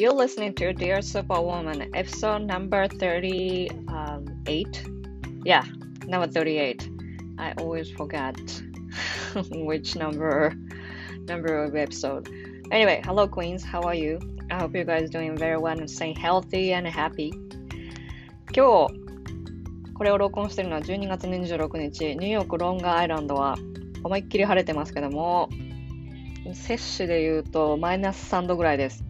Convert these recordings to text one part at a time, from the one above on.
You're listening to Dear Superwoman, episode number 38. Yeah, number 38. I always forget which number number of episode. Anyway, hello Queens, how are you? I hope you guys doing very well and staying healthy and happy. 今日、これを録音してるのは12月26日、ニューヨークロングアイランドは思いっきり晴れてますけども、摂氏で言うとマイナス3度ぐらいです。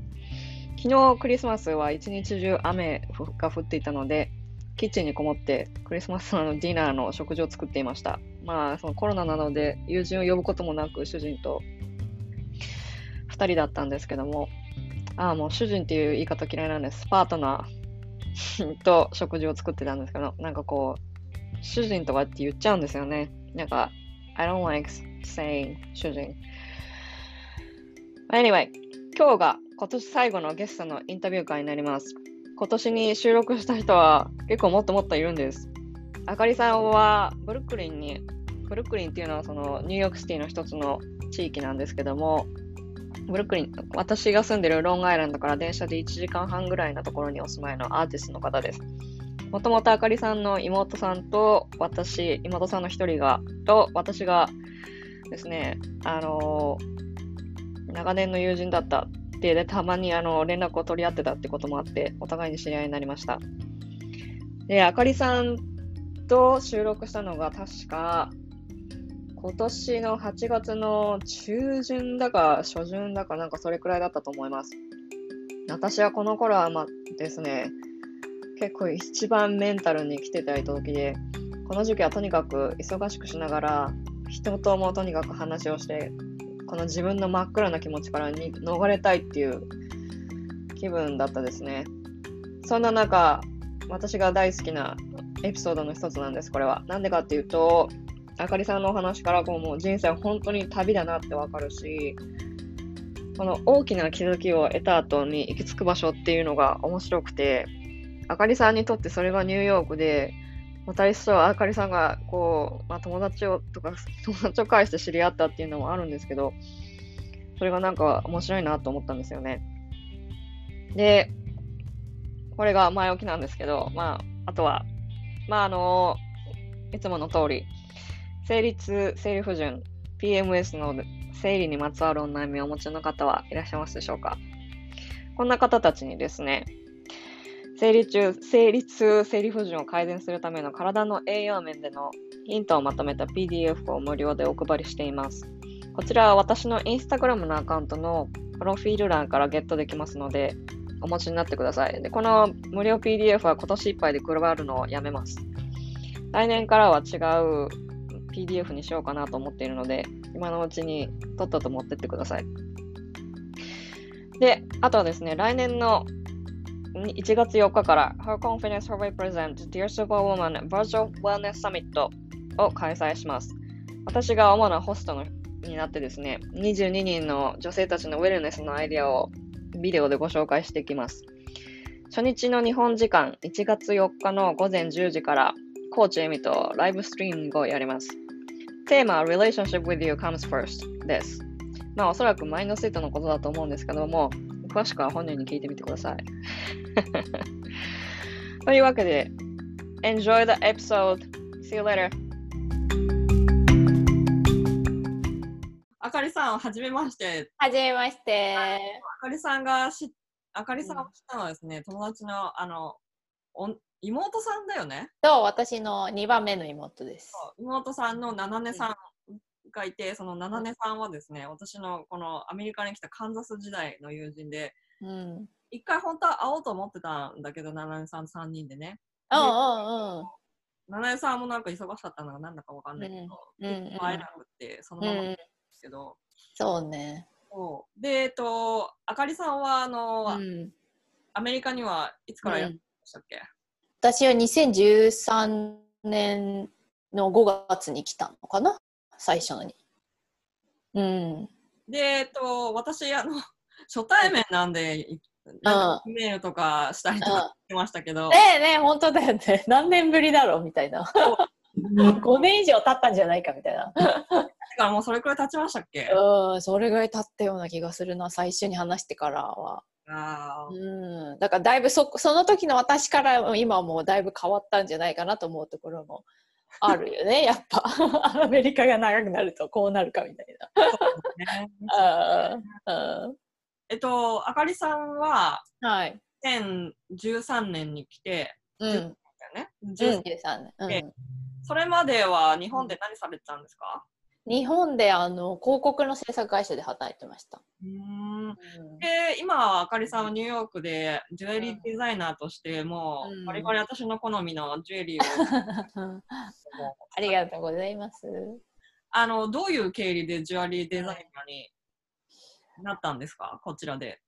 昨日クリスマスは一日中雨が降っていたので、キッチンにこもってクリスマスのディナーの食事を作っていました。まあ、そのコロナなので友人を呼ぶこともなく主人と2人だったんですけども、ああ、もう主人っていう言い方嫌いなんです。パートナーと食事を作ってたんですけど、なんかこう、主人とかって言っちゃうんですよね。なんか、I don't like saying 主人。Anyway、今日が今年最後のゲストのインタビュー会になります。今年に収録した人は結構もっともっといるんです。あかりさんはブルックリンに、ブルックリンっていうのはそのニューヨークシティの一つの地域なんですけども、ブルックリン、私が住んでるロングアイランドから電車で1時間半ぐらいのところにお住まいのアーティストの方です。もともとあかりさんの妹さんと私、妹さんの一人が、と私がですね、あのー、長年の友人だった定でたまにあの連絡を取り合ってたってこともあって、お互いに知り合いになりました。で、あかりさんと収録したのが確か、今年の8月の中旬だか初旬だかなんかそれくらいだったと思います。私はこの頃はまですね、結構一番メンタルに来てた時で、この時期はとにかく忙しくしながら、人ともとにかく話をしてこの自分の真っ暗な気持ちからに逃れたいっていう気分だったですね。そんな中、私が大好きなエピソードの一つなんです、これは。なんでかっていうと、あかりさんのお話からこうもう人生は本当に旅だなってわかるし、この大きな気づきを得た後に行き着く場所っていうのが面白くて、あかりさんにとってそれがニューヨークで、私とあかりさんがこう、まあ、友達をとか友達を介して知り合ったっていうのもあるんですけどそれがなんか面白いなと思ったんですよね。でこれが前置きなんですけどまああとはまああのいつもの通り生理痛生理不順 PMS の生理にまつわるお悩みをお持ちの方はいらっしゃいますでしょうかこんな方たちにですね生理中、生理痛、生理不順を改善するための体の栄養面でのヒントをまとめた PDF を無料でお配りしています。こちらは私のインスタグラムのアカウントのプロフィール欄からゲットできますので、お持ちになってください。で、この無料 PDF は今年いっぱいで配るのをやめます。来年からは違う PDF にしようかなと思っているので、今のうちにとっとと持ってってください。で、あとはですね、来年の1月4日から Her Confidence Survey Present Dear Superwoman Virtual Wellness Summit を開催します。私が主なホストのになってですね、22人の女性たちのウェルネスのアイデアをビデオでご紹介していきます。初日の日本時間1月4日の午前10時からコーチエミとライブストリーミングをやります。テーマは Relationship with you comes first です。まあおそらくマインドセットのことだと思うんですけども、詳しくは本人に聞いてみてください。というわけで、Enjoy the episode! See you later! あかりさん、はじめまして。はじめまして。あかりさんがし、あかりさんを知ったのはですね、うん、友達の、あの、お妹さんだよね？そう、私の2番目の妹です。妹さんのななねさんがいて、その七音さんはですね、私のこのアメリカに来たカンザス時代の友人で、うん、一回本当は会おうと思ってたんだけど、七音さん3人でね。七音さんもなんか忙しかったのが何だかわかんないけど、うんうん、会えなくて、そのままですけど。うん、そうね。そう。で、えっと、あかりさんは、あの、うん、アメリカにはいつからいらっしゃいましたっけ、私は2013年の5月に来たのかな最初に。うん。で、えっと、私、あの、初対面なんで、なんメールとかしたりとかしてましたけど。ねえねえ、本当だよね。何年ぶりだろうみたいな。5年以上経ったんじゃないかみたいな。だからもうそれくらい経ちましたっけ？うん、それぐらい経ったような気がするな、最初に話してからは。あーうん、だからだいぶそその時の私から今はもうだいぶ変わったんじゃないかなと思うところもあるよねやっぱ アメリカが長くなるとこうなるかみたいねな。うんうんえっと、あかりさんははい。2013年に来て、うん。だよね。うん、13 13年。うんえそれまでは日本で何されてたんですか？日本であの広告の制作会社で働いてました。うんうんで今はあかりさんはニューヨークでジュエリーデザイナーとしてもうんうバリバリ私の好みのジュエリーを ありがとうございます。あのどういう経緯でジュエリーデザイナーになったんですか？こちらで。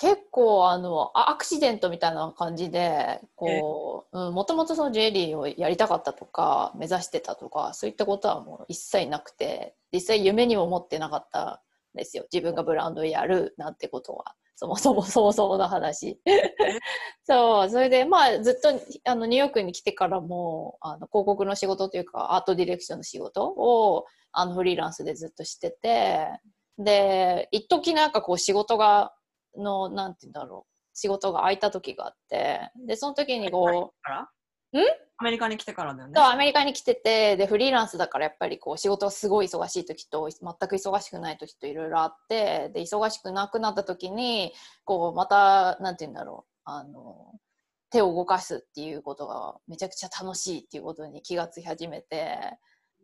結構あのあアクシデントみたいな感じでこう、うん、もともとそのジュエリーをやりたかったとか目指してたとかそういったことはもう一切なくて実際夢にも思ってなかったんですよ。自分がブランドやるなんてことは。そもそもそもそもの話。そうそれでまあずっとあのニューヨークに来てからもあの広告の仕事というかアートディレクションの仕事をあのフリーランスでずっとしててで一時なんかこう仕事がのなんて言うんだろう。仕事が空いた時があって。でその時にこうから？ん？アメリカに来てからだよね。アメリカに来ててでフリーランスだからやっぱりこう仕事がすごい忙しい時と全く忙しくない時といろいろあってで忙しくなくなった時にこうまたなんて言うんだろう。あの手を動かすっていうことがめちゃくちゃ楽しいっていうことに気がつき始めて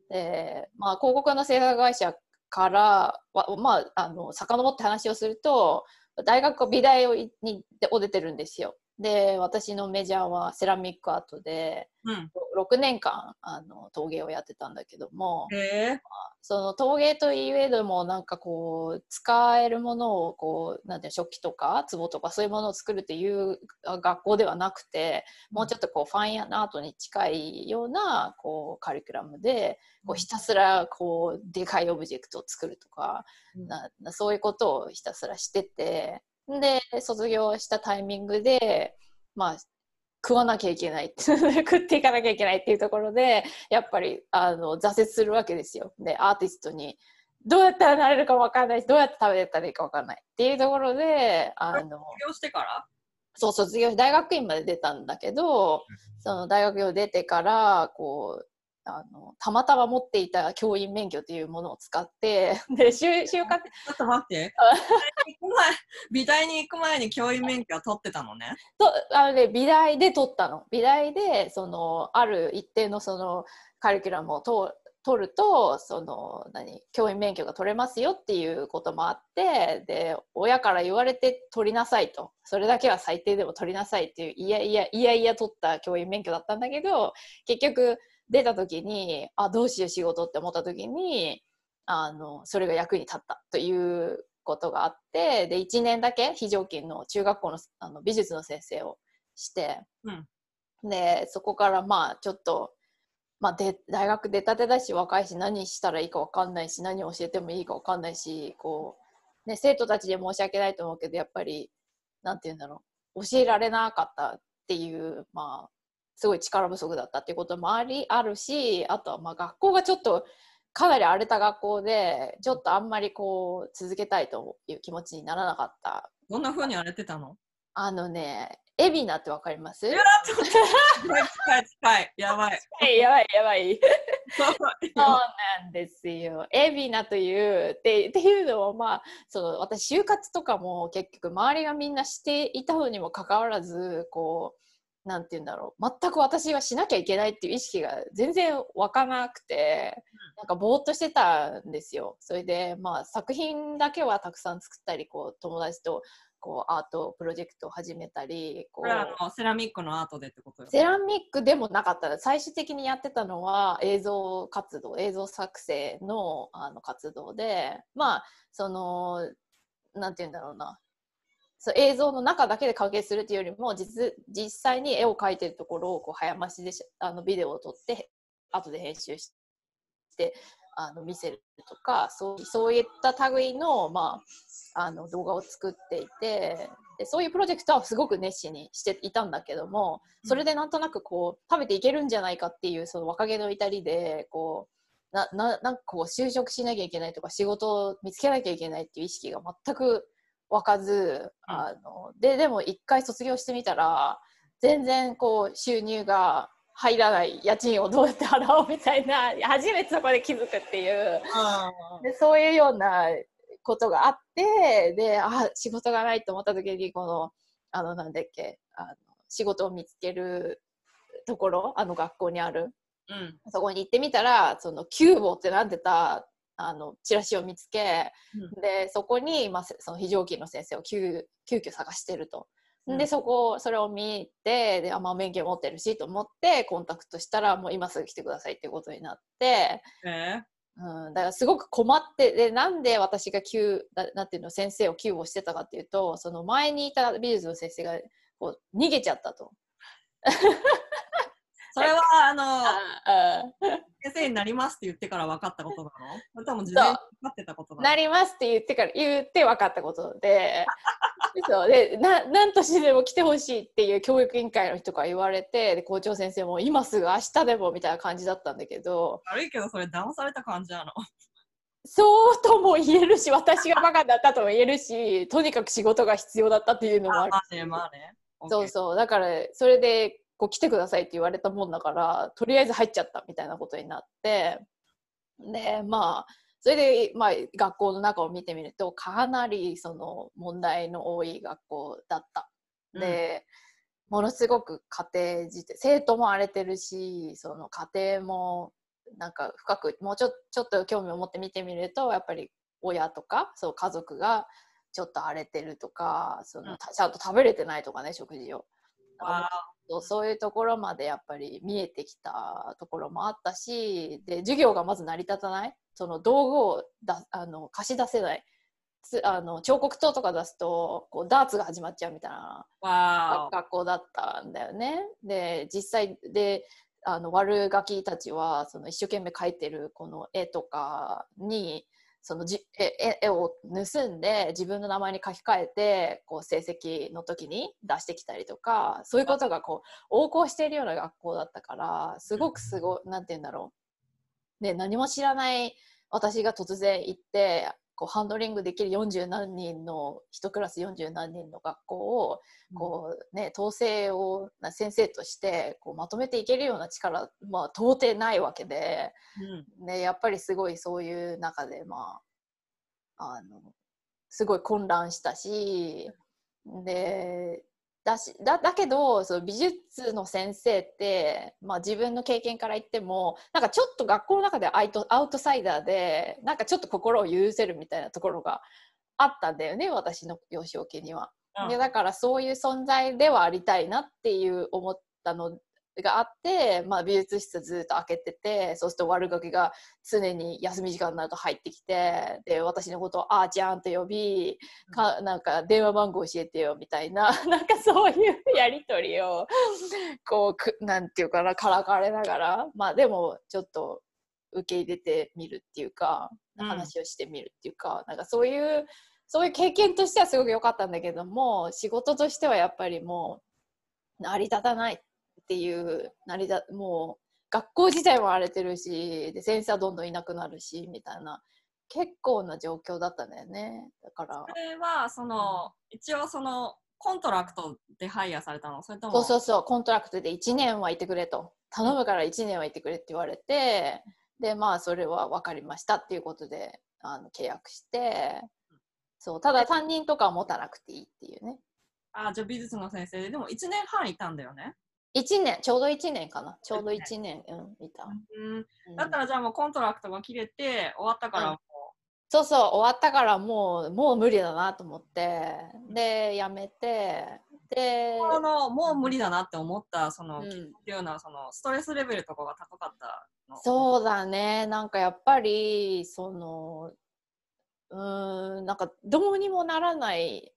で、まあ、広告の制作会社からは、まあ、あの遡って話をすると大学美大をいにを出てるんですよ。で私のメジャーはセラミックアートでうん。6年間あの陶芸をやってたんだけどもへえ。その陶芸といえどもなんかこう使えるものをこうなんて食器とか壺とかそういうものを作るっていうあ学校ではなくてもうちょっとこうファインアートに近いようなこうカリキュラムでこうひたすらこうでかいオブジェクトを作るとかうんななそういうことをひたすらしててで卒業したタイミングでまあ食わなきゃいけない。食っていかなきゃいけないっていうところでやっぱりあの挫折するわけですよ。でアーティストにどうやったらなれるか分かんないしどうやって食べたらいいか分かんない。っていうところであの卒業してから？そう卒業大学院まで出たんだけどその大学を出てからこうあのたまたま持っていた教員免許というものを使って で就就活ちょっと待って。美大に行く前に教員免許は取ってたのね。とあの、ね、美大で取ったの美大でそのある一定のそのカリキュラムをと取るとその何教員免許が取れますよっていうこともあってで親から言われて取りなさいとそれだけは最低でも取りなさいっていういやいやいやいや取った教員免許だったんだけど結局出た時にあどうしよう仕事って思った時にあのそれが役に立ったということがあってで1年だけ非常勤の中学校のあの美術の先生をして、でそこからまあちょっと、まあ、で大学出たてだし若いし何したらいいか分かんないし何を教えてもいいか分かんないしこう、ね、生徒たちで申し訳ないと思うけどやっぱりなんて言うんだろう教えられなかったっていうまあすごい力不足だったっていうこともありあるしあとはまあ学校がちょっとかなり荒れた学校でちょっとあんまりこう続けたいという気持ちにならなかったどんな風に荒れてたの？あのね海老名ってわかります？いやちょっと 近い。やばい。はいやばいやばいそうなんですよ。海老名というってっていうのもまあその私就活とかも結局周りがみんなしていたのにもかかわらずこうなんて言うんだろう。全く私はしなきゃいけないっていう意識が全然湧かなくて、なんかぼーっとしてたんですよ。それでまあ作品だけはたくさん作ったりこう友達とこうアートプロジェクトを始めたりここれはあのセラミックのアートでってことよ。セラミックでもなかった。最終的にやってたのは映像活動映像作成のあの活動でまあそのなんて言うんだろうなそう映像の中だけで完結するっていうよりも実実際に絵を描いてるところをこう早増しでしあのビデオを撮って後で編集してあの見せるとかそうそういった類の,、まあ、あの動画を作っていてでそういうプロジェクトはすごく熱心にしていたんだけどもそれでなんとなくこう食べていけるんじゃないかっていうその若気の至りでこうなななんかこう就職しなきゃいけないとか仕事を見つけなきゃいけないっていう意識が全く湧かず、あのででも一回卒業してみたら全然こう収入が入らない家賃をどうやって払おうみたいな初めてそこで気づくっていう。でそういうようなことがあってであ仕事がないと思った時にこのあのなんだっけあの仕事を見つけるところあの学校にある、うん、そこに行ってみたらそのキューボってなってたあのチラシを見つけ、うん、でそこに、まあ、その非常勤の先生を急急遽探してると。でそこそれを見てであ、まあ、免許持ってるしと思ってコンタクトしたらもう今すぐ来てくださいっていうことになって、えー、うん、だからすごく困ってでなんで私が急ななんていうの先生を救護してたかっていうとその前にいた美術の先生がこう逃げちゃったと。それはあの先生になりますって言ってから分かったことなの？それとも事前に分かってたことなの？なりますって言ってから言って分かったことで。そう。でな何としてでも来てほしいっていう教育委員会の人から言われてで校長先生も今すぐ明日でもみたいな感じだったんだけど。悪いけどそれ騙された感じなの？そうとも言えるし私がバカだったとも言えるしとにかく仕事が必要だったっていうのもある。まあねまあね。そうそう。だからそれでこう来てくださいって言われたもんだからとりあえず入っちゃったみたいなことになってでまあそれで、まあ、学校の中を見てみるとかなりその問題の多い学校だった。で、うん、ものすごく家庭自体生徒も荒れてるしその家庭もなんか深くもうちょちょっと興味を持って見てみるとやっぱり親とかそう家族がちょっと荒れてるとかその、うん、ちゃんと食べれてないとかね食事を。そうそういうところまでやっぱり見えてきたところもあったしで授業がまず成り立たない。その道具をだあの貸し出せない。あの彫刻刀とか出すとこうダーツが始まっちゃうみたいな学校だったんだよね。で実際であの悪ガキたちはその一生懸命描いてるこの絵とかにそのじ絵絵を盗んで自分の名前に書き換えてこう成績の時に出してきたりとかそういうことがこう横行しているような学校だったからすごくすごい何て言うんだろう、ね、何も知らない私が突然行ってこうハンドリングできる40何人の1クラス40何人の学校をこう、ね、統制を先生としてこうまとめていけるような力、まあ、到底ないわけで、うん、ね、やっぱりすごいそういう中で、まあ、あのすごい混乱したしでだしだだけどその美術の先生って、まあ、自分の経験から言ってもなんかちょっと学校の中でアイトアウトサイダーでなんかちょっと心を許せるみたいなところがあったんだよね私の幼少期には。でだからそういう存在ではありたいなっていう思ったのがあって、まあ、美術室ずっと開けててそうすると悪ガキが常に休み時間になると入ってきてで私のことを「あーちゃん」と呼びかなんか電話番号教えてよみたいな なんかそういうやり取りをこうくなんていうかなからかれながらまあでもちょっと受け入れてみるっていうか話をしてみるっていうか、うん、なんかそういうそういう経験としてはすごく良かったんだけども仕事としてはやっぱりもう成り立たないっていう成り立もう学校自体も荒れてるしで先生はどんどんいなくなるしみたいな結構な状況だったんだよね。だから。それはその、うん、一応その contract で hire されたの？それとも？そうそうそう。 contract で1年はいてくれと。頼むから1年はいてくれって言われてでまあそれは分かりましたっていうことであの契約してそうただ担任とかは持たなくていいっていうね。あじゃあ美術の先生ででも1年半いたんだよね1年ちょうど1年かな。ちょうど1年、うん、いた、うん、だったらじゃあもう contract が切れて終わったからもう、うん、そうそう終わったからもうもう無理だなと思って。でやめて。であのもう無理だなって思ったその、うん、っていうのはその stress level とかが高かったそうだね。なんかやっぱりそのうんなんかどうにもならない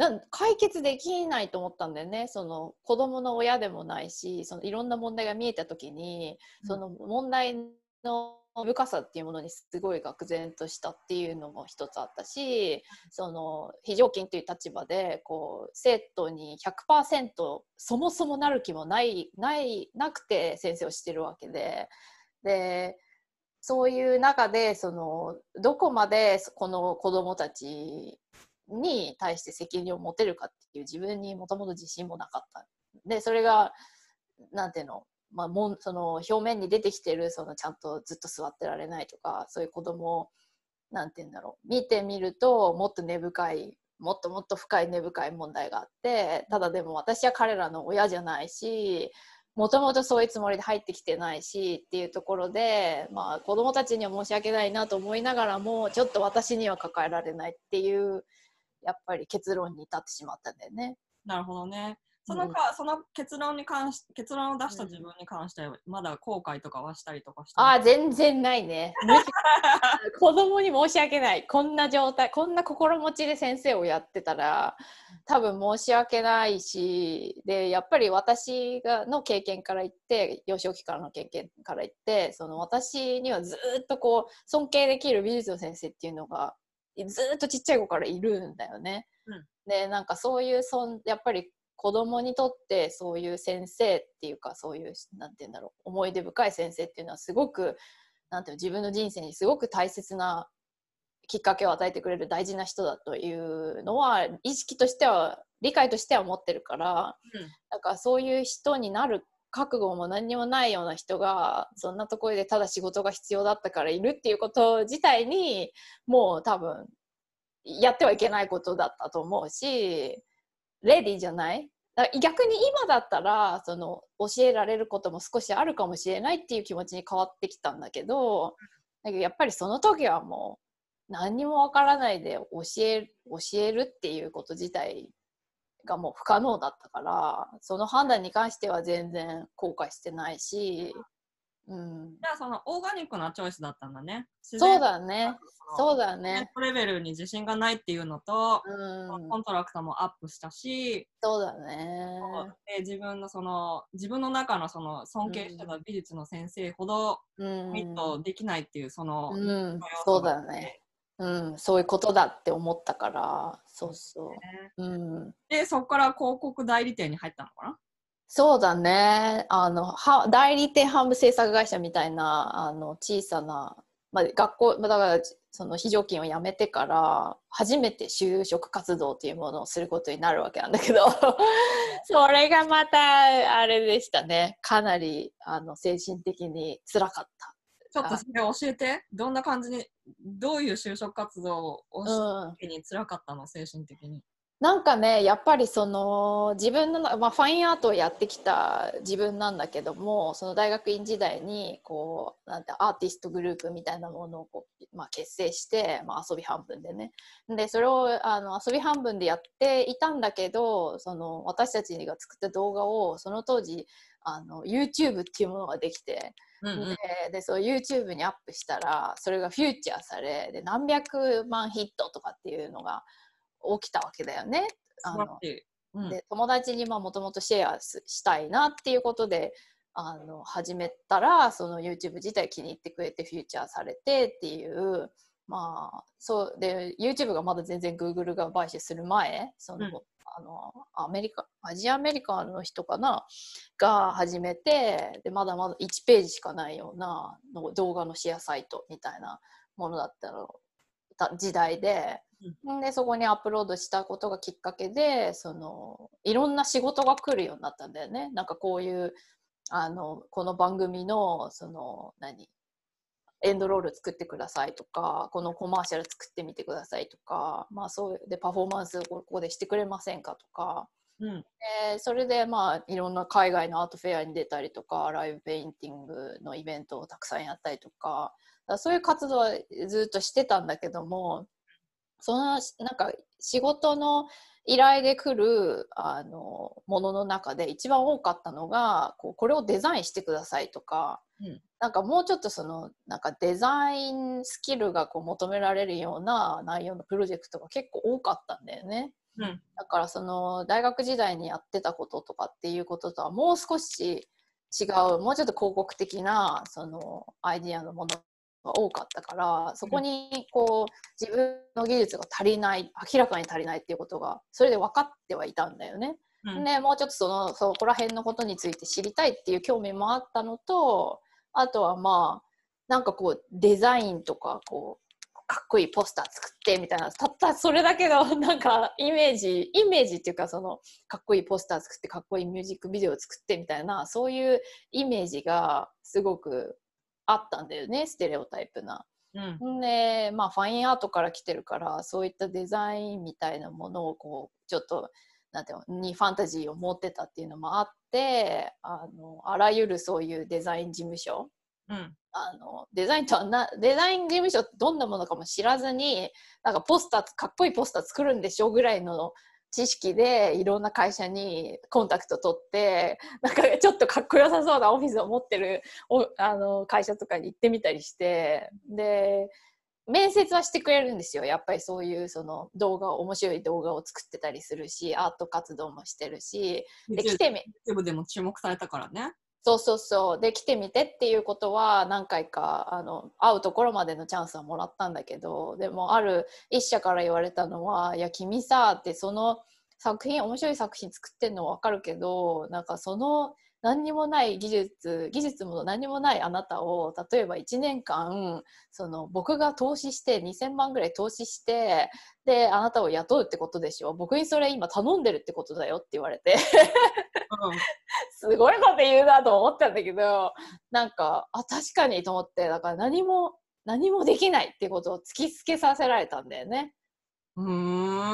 なん解決できないと思ったんだよね。その子供の親でもないしそのいろんな問題が見えた時に、その問題の深さっていうものにすごい愕然としたっていうのも一つあったしその非常勤という立場でこう生徒に100%そもそもなる気もないないなくて先生をしてるわけで。でそういう中でそのどこまでこの子どもたちに対して責任を持てるかっていう自分にもともと自信もなかった。でそれがなんていうの,、まあ、もんその表面に出てきてるそのちゃんとずっと座ってられないとかそういう子供をなんていうんだろう？見てみるともっと根深いもっともっと深い根深い問題があってただでも私は彼らの親じゃないしもともとそういうつもりで入ってきてないしっていうところで、まあ、子どもたちには申し訳ないなと思いながらもちょっと私には抱えられないっていうやっぱり結論に至ってしまったんだよね。なるほどね。そのか、うん、その結論に関し結論を出した自分に関しては、まだ後悔とかはしたりとかしてあ全然ないね。子供に申し訳ない。こんな状態こんな心持ちで先生をやってたら多分申し訳ないしでやっぱり私がの経験から言って幼少期からの経験から言ってその私にはずっとこう尊敬できる美術の先生っていうのがずっとちっちゃい子からいるんだよね。うん、でなんかそういうそんやっぱり子供にとってそういう先生っていうかそういうなんて言うんだろう思い出深い先生っていうのはすごくなんていう自分の人生にすごく大切なきっかけを与えてくれる大事な人だというのは意識としては理解としては持ってるから、うん、なんかそういう人になる覚悟も何にもないような人がそんなところでただ仕事が必要だったからいるっていうこと自体にもう多分やってはいけないことだったと思うしレディーじゃない？逆に今だったらその教えられることも少しあるかもしれないっていう気持ちに変わってきたんだけどだけどやっぱりその時はもう何にもわからないで教え教えるっていうこと自体がもう不可能だったからその判断に関しては全然後悔してないしうん、じゃあその organic な choice だったんだね。そうだね。そうだね。レベルに自信がないっていうのと、うん、 contract も up したし、そうだね。で自分のその自分の中のその尊敬してた美術の先生ほどミットできないっていうその、うん、そうだね。うん、そういうことだって思ったからそうそう、ね、うん、でそこから広告代理店に入ったのかな？そうだね。あのは代理店販売制作会社みたいなあの小さな、まあ、学校だからその非常勤を辞めてから初めて就職活動というものをすることになるわけなんだけど。それがまたあれでしたね。かなりあの精神的につらかった。ちょっとそれ教えて。どんな感じにどういう就職活動をした時につらかったの、うん、精神的に？なんかねやっぱりその自分の、まあ、ファインアートをやってきた自分なんだけどもその大学院時代にこうなんてアーティストグループみたいなものをこう、まあ、結成して、まあ、遊び半分でねでそれをあの遊び半分でやっていたんだけどその私たちが作った動画をその当時あの YouTube っていうものができて。うんうん、ででそう YouTube にアップしたらそれがフューチャーされで何百万ヒットとかっていうのが起きたわけだよね。あのうん、で友達にもともとシェアしたいなっていうことであの始めたらその YouTube 自体気に入ってくれてフューチャーされてっていうまあそうで YouTube がまだ全然 Google が買収する前その、うん、あのアメリカアジアアメリカの人かな？が始めてでまだまだ1ページしかないようなの動画のシェアサイトみたいなものだったの時代で。うん、でそこにアップロードしたことがきっかけでそのいろんな仕事が来るようになったんだよね。なんかこういうあのこの番組のその何？エンドロール作ってくださいとかこのコマーシャル作ってみてくださいとか、まあ、そうでパフォーマンスここでしてくれませんかとか、うん、でそれでまあいろんな海外のアートフェアに出たりとかライブペインティングのイベントをたくさんやったりとかそういう活動はずっとしてたんだけどもそのなんか仕事の依頼で来るあのものの中で一番多かったのがこうこれをデザインしてくださいとか、うん、なんかもうちょっとそのなんかデザインスキルがこう求められるような内容のプロジェクトが結構多かったんだよね。うん、だからその大学時代にやってたこととかっていうこととはもう少し違うもうちょっと広告的なそのアイディアのものが多かったからそこにこう自分の技術が足りない明らかに足りないっていうことがそれで分かってはいたんだよね。うん、でもうちょっとそのそこら辺のことについて知りたいっていう興味もあったのとあとはまあなんかこうデザインとかこうかっこいいポスター作ってみたいなたったそれだけの なんかイメージイメージっていうかそのかっこいいポスター作ってかっこいいミュージックビデオ作ってみたいなそういうイメージがすごくあったんだよねステレオタイプな。うん。でまあファインアートから来てるからそういったデザインみたいなものをこうちょっとなんていうのにファンタジーを持ってたっていうのもあってあのあらゆるそういうデザイン事務所うん。あのデザインとはなデザイン事務所ってどんなものかも知らずになんかポスターかっこいいポスター作るんでしょぐらいの知識でいろんな会社にコンタクト取ってなんかちょっとかっこよさそうなオフィスを持ってるおあの会社とかに行ってみたりしてで面接はしてくれるんですよやっぱりそういうその動画面白い動画を作ってたりするしアート活動もしてるしで来てみ YouTube でも注目されたからね。そうそうそう。で来てみてっていうことは何回かあの会うところまでのチャンスはもらったんだけどでもある一社から言われたのは「いや君さ」ってその作品面白い作品作ってんの分かるけどなんかその何にもない技術技術も何にもないあなたを例えば1年間その僕が投資して2000万ぐらい投資してであなたを雇うってことでしょ？僕にそれ今頼んでるってことだよって言われて。すごいこと言うなと思ったんだけどなんかあ確かにと思ってだから何も何もできないってことを突きつけさせられたんだよね。う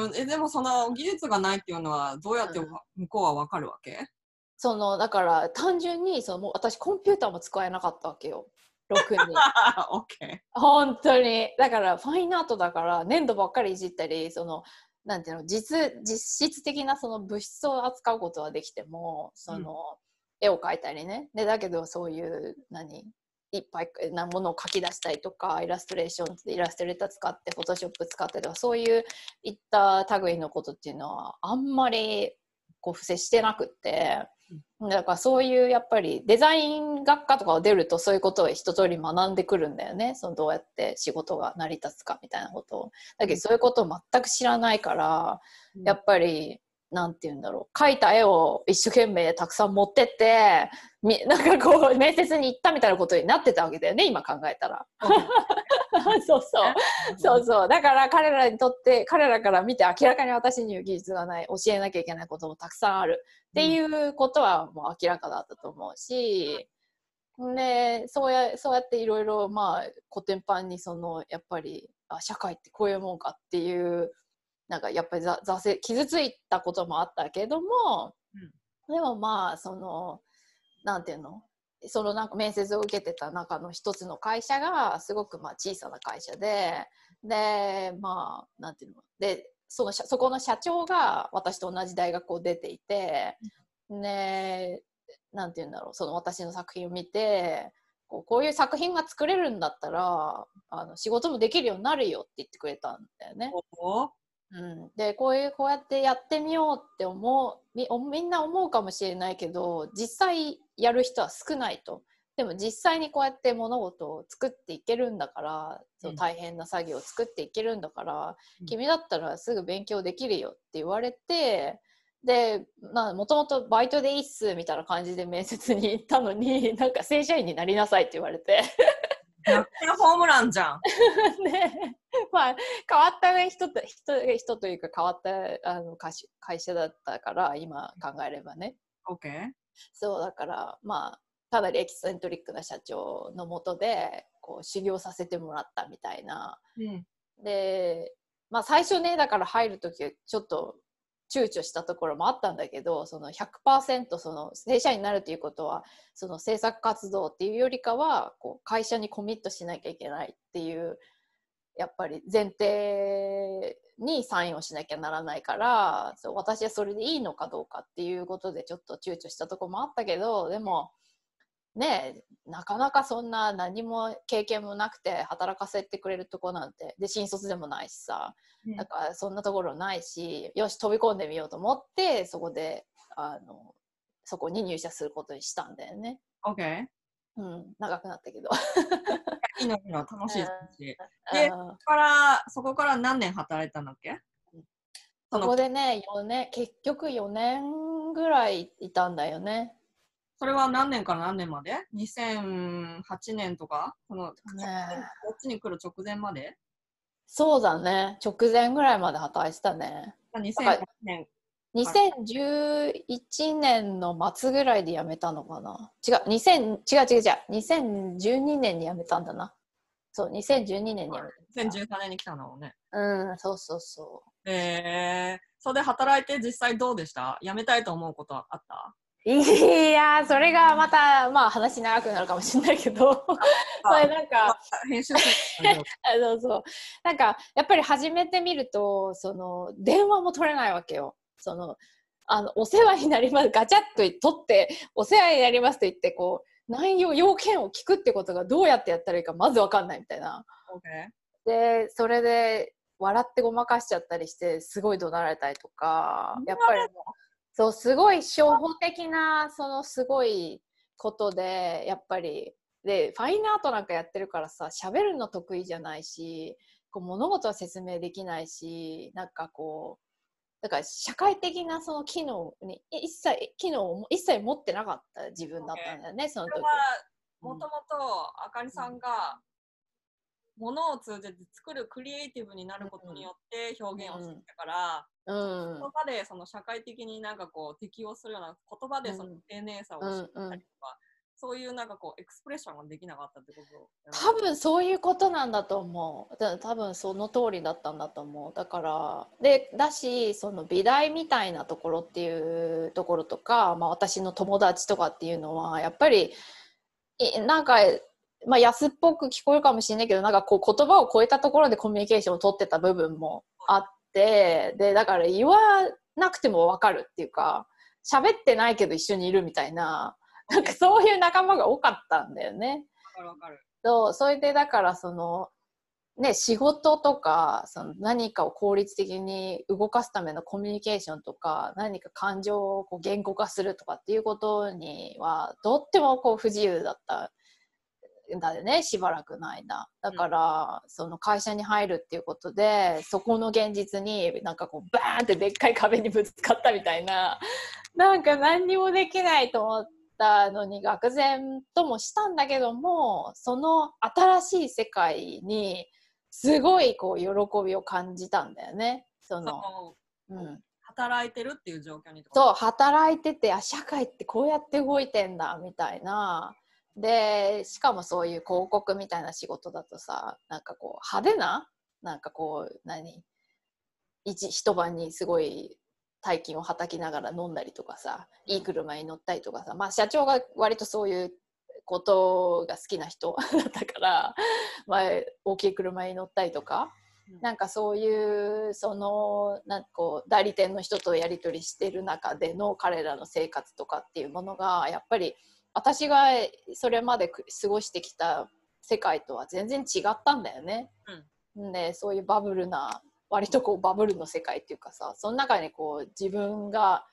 ん。え、でもその技術がないっていうのはどうやってうん。向こうはわかるわけ？そのだから単純にそのもう私コンピューターも使えなかったわけよ。ろくにオッケ本当にだからファインアートだから粘土ばっかりいじったりそのなんていうの実実質的なその物質を扱うことはできてもその、絵を描いたりねでだけどそういう何いっぱいなものを書き出したりとかイラストレーションイラストレーター使ってフォトショップ使ってとかそういういった類のことっていうのはあんまりこう付箋してなくって。だからそういうやっぱりデザイン学科とかを出るとそういうことを一通り学んでくるんだよね。そのどうやって仕事が成り立つかみたいなことを。だけどそういうことを全く知らないからー。やっぱりなんて言うんだろう。描いた絵を一生懸命たくさん持ってってみ なんかこう面接に行ったみたいなことになってたわけだよね今考えたら。そうそう。そうそう。だから彼らにとって彼らから見て明らかに私には技術がない教えなきゃいけないこともたくさんあるっていうことはもう明らかだったと思うし、でそうやそうやっていろいろまあコテンパンにそのやっぱりあ社会ってこういうもんかっていうなんかやっぱりざ挫折傷ついたこともあったけども、でもまあそのなんていうの？そのなんか面接を受けてた中の一つの会社がすごくまあ小さな会社ででまあなんていうの？でその社そこの社長が私と同じ大学を出ていてねなんていうんだろう？その私の作品を見てこうこういう作品が作れるんだったらあの仕事もできるようになるよって言ってくれたんだよね。おうん、でこういうこうやってやってみようって思うみおみんな思うかもしれないけど実際やる人は少ないと。でも実際にこうやって物事を作っていけるんだからそううん。大変な作業を作っていけるんだから、うん。君だったらすぐ勉強できるよって言われてでまあもともとバイトでいいっすみたいな感じで面接に行ったのになんか正社員になりなさいって言われて。逆転ホームランじゃん。ね、まあ変わった人と人人というか変わったあの会社会社だったから今考えればねオッケー。そうだからまあかなりエキセントリックな社長のもとでこう修行させてもらったみたいなうん。でまあ最初ねだから入る時はちょっと躊躇したところもあったんだけどその100%その正社員になるということはその制作活動っていうよりかはこう会社にコミットしなきゃいけないっていうやっぱり前提にサインをしなきゃならないから私はそれでいいのかどうかっていうことでちょっと躊躇したところもあったけどでもねえなかなかそんな何も経験もなくて働かせてくれるとこなんてで新卒でもないしさだからそんなところないしよし飛び込んでみようと思ってそこであのそこに入社することにしたんだよね。オッケうん、長くなったけど。ー。いいのいいの、楽しいし。でうんそこから、そこから何年働いたんだっけ？そそこのでね4年結局4年ぐらいいたんだよね。それは何年から何年まで ?2008 年とか？その、ねこっちに来る直前まで？そうだね。直前ぐらいまで働いてたね。2008年。2011年の末ぐらいで辞めたのかな？違う2000違う違う違う。2012年に辞めたんだな。そう2012年に辞めた。2013年に来たんだもんね。うんそうそうそえー、それで働いて実際どうでした？辞めたいと思うことはあった？ういやーそれがまたまあ話長くなるかもしれないけど。それなんかあ そうそう。なんかやっぱり始めてみるとその電話も取れないわけよ。そのあのお世話になります。ガチャッと取ってお世話になりますと言ってこう内容要件を聞くってことがどうやってやったらいいかまず分かんないみたいな。でそれで笑ってごまかしちゃったりしてすごい怒鳴られたりとかやっぱりそうすごい初歩的なそのすごいことでやっぱり。でファインアートなんかやってるからさ喋るの得意じゃないしこう物事は説明できないしなんかこうだから社会的なその機能に一切機能を一切持ってなかった自分だったんだよね、その時。もともとあかりさんがものを通じて作るクリエイティブになることによって表現をしてきたから、うん。言葉でその社会的になんかこう適応するような言葉でその丁寧さを知ったりとか、そういうなんかこうエクスプレッションができなかったってこと多分そういうことなんだと思う。だ多分その通りだったんだと思う。だからでだしその美大みたいなところっていうところとか、まあ、私の友達とかっていうのはやっぱりいなんか、まあ、安っぽく聞こえるかもしれないけどなんかこう言葉を超えたところでコミュニケーションを取ってた部分もあってでだから言わなくても分かるっていうか喋ってないけど一緒にいるみたいななんかそういう仲間が多かったんだよね。わかるわかる。そうそれでだからそのね仕事とかその何かを効率的に動かすためのコミュニケーションとか何か感情をこう言語化するとかっていうことにはとってもこう不自由だったんだよねしばらくの間。だから、その会社に入るっていうことでそこの現実になんかこうバーンってでっかい壁にぶつかったみたいな。なんか何にもできないと思って。たのに愕然ともしたんだけどもその新しい世界にすごいこう喜びを感じたんだよね。そのそのうん、働いてるっていう状況にそう働いててあ社会ってこうやって動いてんだみたいなでしかもそういう広告みたいな仕事だとさなんかこう派手ななんかこう何？一一晩にすごい大金をはたきながら飲んだりとかさいい車に乗ったりとかさ、まあ、社長が割とそういうことが好きな人 だったから、まあ、大きい車に乗ったりとかなんかそういうそのなんかこう代理店の人とやり取りしてる中での彼らの生活とかっていうものがやっぱり私がそれまで過ごしてきた世界とは全然違ったんだよね。うん、でそういうバブルな割とこうバブルの世界っていうかさその中にこう自分が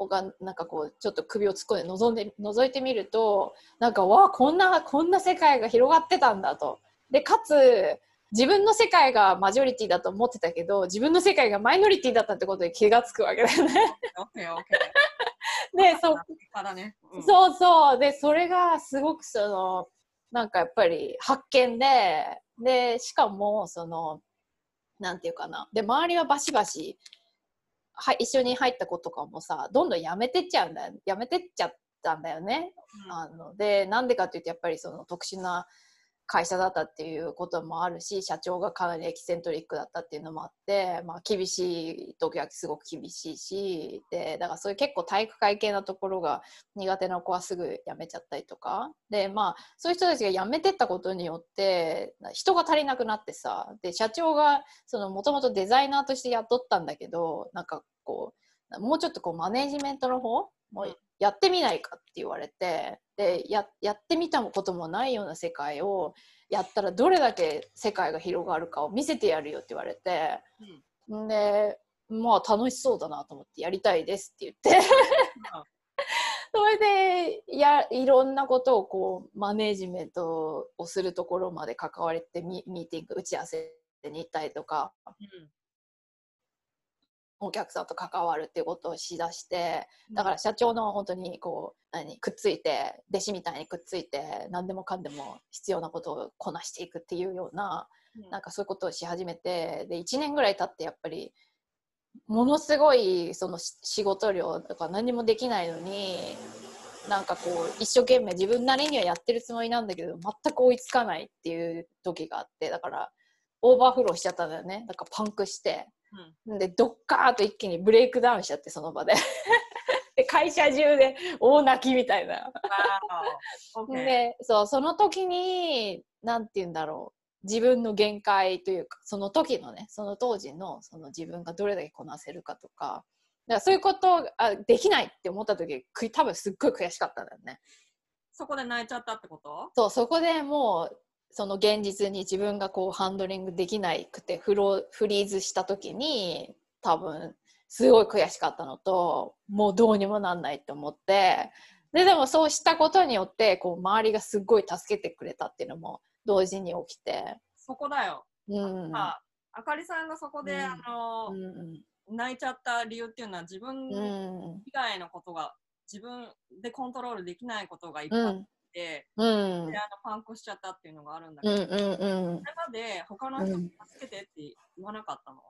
がなんかこうちょっと首を突っ込んで覗んで覗いてみるとなんかわあこんなこんな世界が広がってたんだと。でかつ自分の世界がマジョリティだと思ってたけど自分の世界がマイノリティだったってことに気がつくわけだよね。でそー。だね。うんそうそうでそれがすごくそのなんかやっぱり発見ででしかもそのなんていうかなで周りはバシバシは一緒に入った子とかもさどんどんやめてっちゃうんだよやめてっちゃったんだよね。あのでなんでかっていうとやっぱりその特殊な会社だったっていうこともあるし社長がかなりエキセントリックだったっていうのもあって、まあ、厳しい時はすごく厳しいしでだからそういう結構体育会系なところが苦手な子はすぐ辞めちゃったりとか。でまあそういう人たちが辞めてったことによって人が足りなくなってさで社長がもともとデザイナーとして雇ったんだけどなんかこうもうちょっとこうマネジメントの方もうやってみないかって言われてでややってみたこともないような世界をやったらどれだけ世界が広がるかを見せてやるよって言われて、ん、でまあ楽しそうだなと思ってやりたいですって言って。それでやいろんなことをこうマネージメントをするところまで関われてミミーティング打ち合わせに行ったりとか。うんお客さんと関わるっていうことをしだしてだから社長の本当にこう何くっついて弟子みたいにくっついて何でもかんでも必要なことをこなしていくっていうようなうん。なんかそういうことをし始めてで1年ぐらい経ってやっぱりものすごいそのし仕事量とか何もできないのになんかこう一生懸命自分なりにはやってるつもりなんだけど全く追いつかないっていう時があってだからオーバーフローしちゃったんだよね。だからパンクしてでドッカーンと一気に break down しちゃってその場で。で会社中で大泣きみたいな。でそうその時に何て言うんだろう。自分の限界というかその時のねその当時のその自分がどれだけこなせるかとか。だからそういうことあできないって思った時多分すっごい悔しかったんだよね。そこで泣いちゃったってこと？そうそこでもうその現実に自分がこうハンドリングできないくてフロフリーズした時に多分すごい悔しかったのともうどうにもなんないって思って。ででもそうしたことによってこう周りがすっごい助けてくれたっていうのも同時に起きて。そこだよ。うん。ああかりさんがそこで、うん。あのうん泣いちゃった理由っていうのは自分うん。以外のことが自分でコントロールできないことがいっぱいあっうんて、うん。であのパンクしちゃったっていうのがあるんだけど、うんうんうん。それまで他の人に助けてって言わなかったの、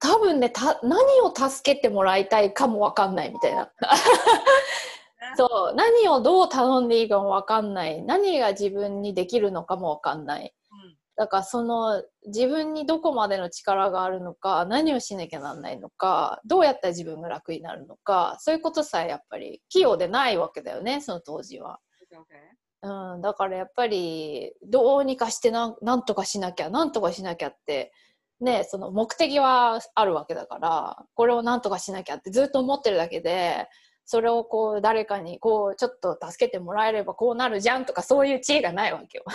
多分ねた何を助けてもらいたいかも分かんないみたいな。そう。何をどう頼んでいいかも分かんない。何が自分にできるのかも分かんない。だからその自分にどこまでの力があるのか何をしなきゃなんないのかどうやったら自分が楽になるのかそういうことさえやっぱり器用でないわけだよねその当時は。うん。だからやっぱりどうにかしてなんなんとかしなきゃなんとかしなきゃってねその目的はあるわけだからこれをなんとかしなきゃってずっと思ってるだけでそれをこう誰かにこうちょっと助けてもらえればこうなるじゃんとかそういう知恵がないわけよ。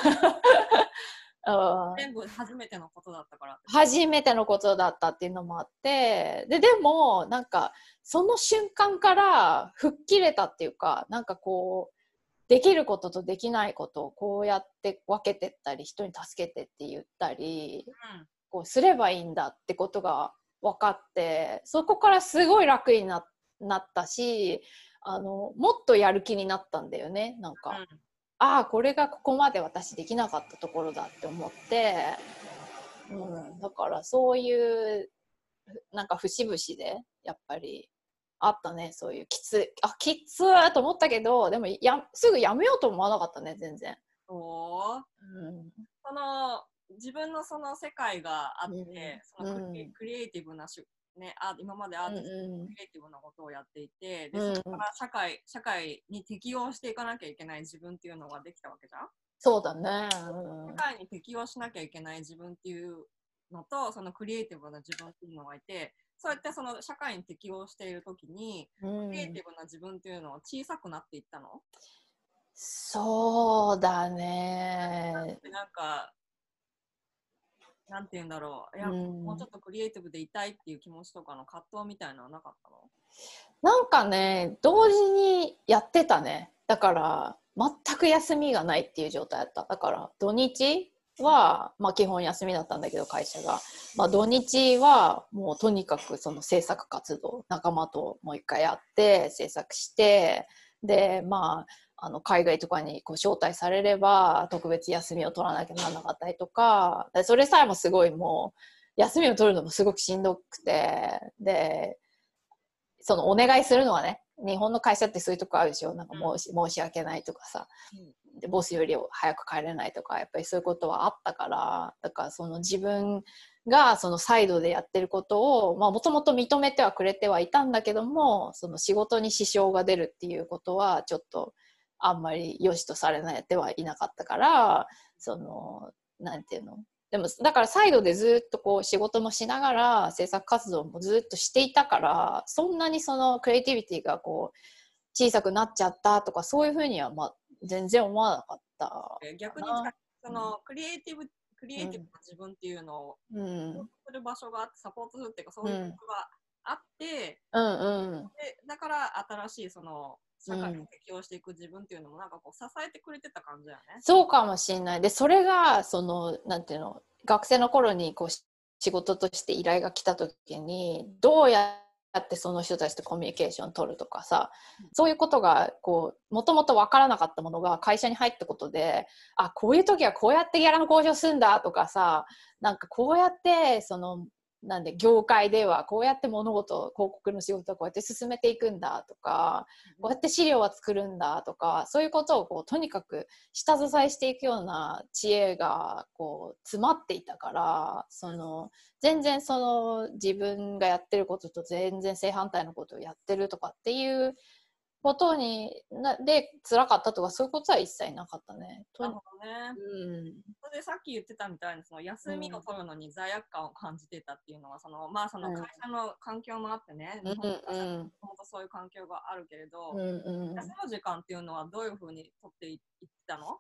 うん全部初めてのことだったから。初めてのことだったっていうのもあってででもなんかその瞬間から吹っ切れたっていうかなんかこうできることとできないことをこうやって分けてったり人に助けてって言ったりこうすればいいんだってことが分かってそこからすごい楽にななったしあのもっとやる気になったんだよね。なんか。うん。ああこれがここまで私できなかったところだって思って、うん、だからそういうなんか節々でやっぱりあったねそういうきつい。あきつーと思ったけどでもやすぐやめようと思わなかったね全然、そう？うん、その自分のその世界があって、うん。そのクリ,、うん。クリエイティブなし、ね、あ今までアーティストうんうん。クリエイティブなことをやっていて、うん。でそこから社会社会に適応していかなきゃいけない自分っていうのができたわけじゃん？そうだね、うん。社会に適応しなきゃいけない自分っていうのとそのクリエイティブな自分っていうのがいてそうやってその社会に適応している時にうん。クリエイティブな自分っていうのは小さくなっていったの、そうだね。でなんかなんて言うんだろう。いや、うん。もうちょっとクリエイティブでいたいっていう気持ちとかの葛藤みたいなのはなかったの？なんかね同時にやってたね。だから全く休みがないっていう状態だった。だから土日は、まあ、基本休みだったんだけど会社が、まあ、土日はもうとにかくその制作活動仲間ともう一回やって制作してでまああの海外とかにこう招待されれば特別休みを取らなきゃならなかったりとかでそれさえもすごいもう休みを取るのもすごくしんどくてでそのお願いするのはね日本の会社ってそういうとこあるでしょ。なんか申し,、申し訳ないとかさ。でボスより早く帰れないとかやっぱりそういうことはあったからだからその自分がそのサイドでやってることをもともと認めてはくれてはいたんだけどもその仕事に支障が出るっていうことはちょっとあんまり良しとされないではいなかったからそのなんていうの？でもだからサイドでずっとこう仕事もしながら制作活動もずっとしていたからそんなにそのクリエイティビティがこう小さくなっちゃったとかそういうふうにはまあ全然思わなかった。え逆にそのクリエイティブクリエイティブな自分っていうのをうん、する場所があってサポートするっていうかそういうことがあって、うんうん。でだから新しいその社会に適応していく自分っていうのもなんかこう支えてくれてた感じだよね。そうかもしれない。でそれがそのなんていうの学生の頃にこう仕事として依頼が来た時にどうやってその人たちとコミュニケーション取るとかさそういうことがこうもともと分からなかったものが会社に入ったことであこういう時はこうやってギャラの交渉するんだとかさなんかこうやってそのなんで業界ではこうやって物事広告の仕事をこうやって進めていくんだとかこうやって資料は作るんだとかそういうことをこうとにかく下支えしていくような知恵がこう詰まっていたからその全然その自分がやってることと全然正反対のことをやってるとかっていうことになで辛かったとかそういうことは一切なかったね。なるほどね。うんそれでさっき言ってたみたいにその休みを取るのに罪悪感を感じてたっていうのはそのまあその会社の環境もあってね、うん日本もともとそういう環境があるけれど、うんうん休む時間っていうのはどういうふうに取っていったの？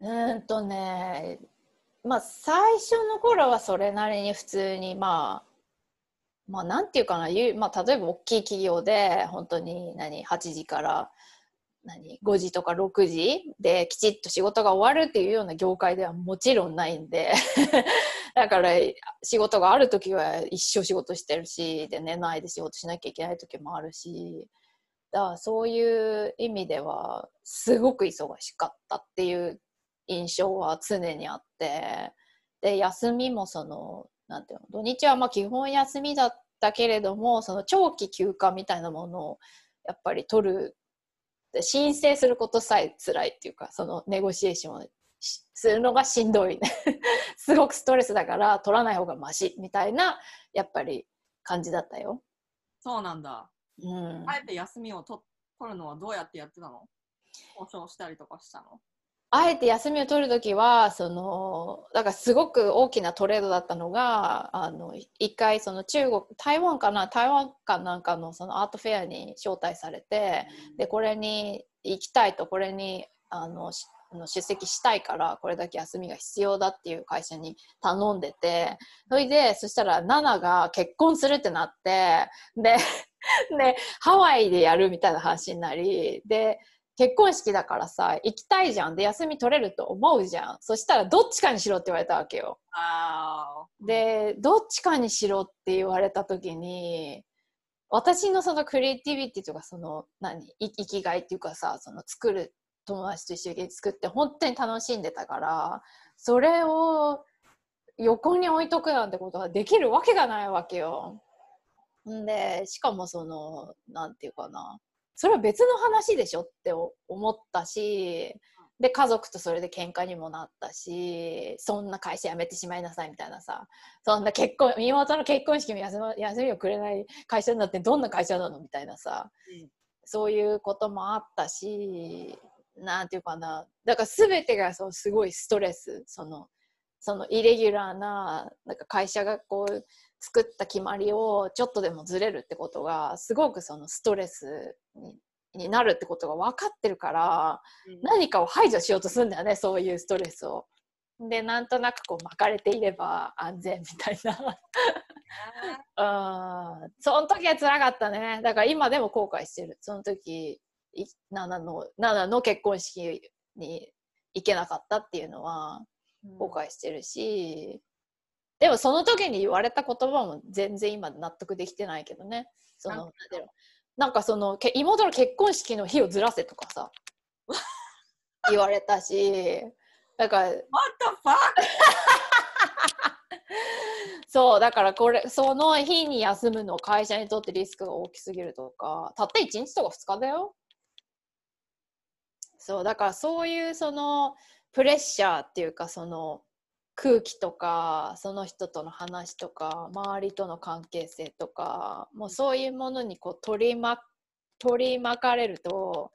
うーんとねまあ最初の頃はそれなりに普通にまあまあなんていうかな、まあ、例えば大きい企業で本当に何8時から何5時とか6時できちっと仕事が終わるっていうような業界ではもちろんないんで だから仕事がある時は一生仕事してるしで寝ないで仕事しなきゃいけない時もあるしだからそういう意味ではすごく忙しかったっていう印象は常にあってで休みもそのなんていうの土日はまあ基本休みだったけれどもその長期休暇みたいなものをやっぱり取るで申請することさえ辛いっていうかそのネゴシエーションをしするのがしんどい すごくストレスだから取らない方がマシみたいなやっぱり感じだったよ。そうなんだ。うん、あえて休みをと取るのはどうやってやってたの？交渉したりとかしたの？あえて休みを取るときはそのだからすごく大きなトレードだったのがあの一回その中国台湾かな台湾かなんかのそのアートフェアに招待されてでこれに行きたいとこれにあの出席したいからこれだけ休みが必要だっていう会社に頼んでてそれでそしたらナナが結婚するってなってででハワイでやるみたいな話になりで結婚式だからさ行きたいじゃん。で休み取れると思うじゃん。そしたらどっちかにしろって言われたわけよ。でどっちかにしろって言われた時に私のそのクリエイティビティとかその何？い生きがいっていうかさその作る友達と一緒に作って本当に楽しんでたからそれを横に置いとくなんてことができるわけがないわけよ。んでしかもそのなんていうかなそれは別の話でしょって思ったしで家族とそれで喧嘩にもなったしそんな会社辞めてしまいなさいみたいなさそんな結婚妹の結婚式も休,、ま、休みをくれない会社になってどんな会社なのみたいなさ、うん。そういうこともあったしなんていうかなだから全てがそうすごいストレス。そのそのイレギュラーななんか会社がこう作った決まりをちょっとでもずれるってことがすごくそのストレスにになるってことが分かってるから何かを排除しようとするんだよねそういうストレスを。でなんとなくこう巻かれていれば安全みたいな。うん。その時は辛かったね。だから今でも後悔してる。その時いナナのナナの結婚式に行けなかったっていうのは後悔してるし、でもその時に言われた言葉も全然今納得できてないけどね。そのなんか。そのけ妹の結婚式の日をずらせとかさ。言われたし。だから What the fuck? そうだからこれその日に休むの会社にとってリスクが大きすぎるとかたった1日とか2日だよ。そうだからそういうそのプレッシャーっていうかその空気とかその人との話とか周りとの関係性とかもうそういうものにこう取り,、ま、取り巻かれると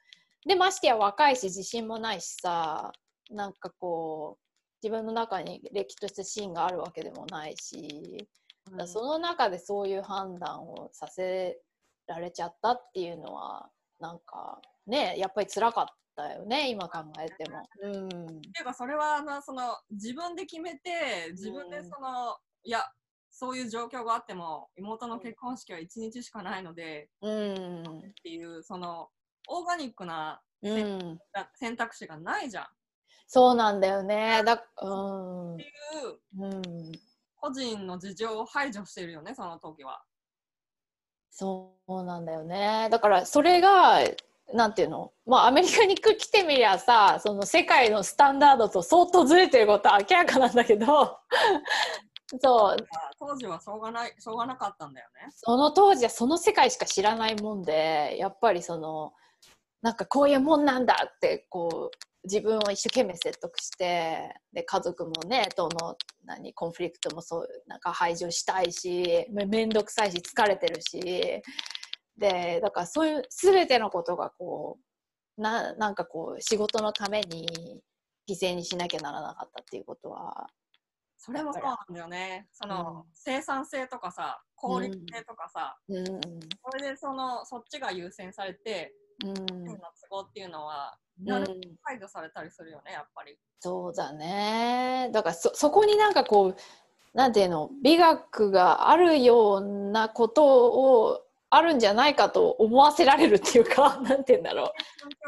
でましてや若いし自信もないしさなんかこう自分の中に歴としたシーンがあるわけでもないし、だからその中でそういう判断をさせられちゃったっていうのはなんかねやっぱり辛かったよね今考えても。うん。っていうかそれはあのその自分で決めて自分でその、いやそういう状況があっても妹の結婚式は1日しかないのでうん。っていうそのオーガニックなうん、選択肢がないじゃん。っそうなんだよね。だうん。ていううん。個人の事情を排除してるよね、その時は。そうなんだよね。だからそれがなんていうの？まあアメリカに来てみりゃさその世界のスタンダードと相当ずれてることは明らかなんだけど。そう。当時はしょうがないしょうがなかったんだよね。その当時はその世界しか知らないもんでやっぱりそのなんかこういうもんなんだってこう自分を一生懸命説得してで家族もねとの何コンフリクトもそうなんか排除したいしめ面倒くさいし疲れてるしでだからそういう全てのことがこうななんかこう仕事のために犠牲にしなきゃならなかったっていうことはそれもそうなんだよね。その、うん。生産性とかさ、効率性とかさ、うん。それでそのそっちが優先されて、うん。の都合っていうのは、うん。なる排除されたりするよね、やっぱり。そうだね。だからそそこになんかこうなんていうの美学があるようなことをあるんじゃないかと思わせられるっていうか なんていうんだろ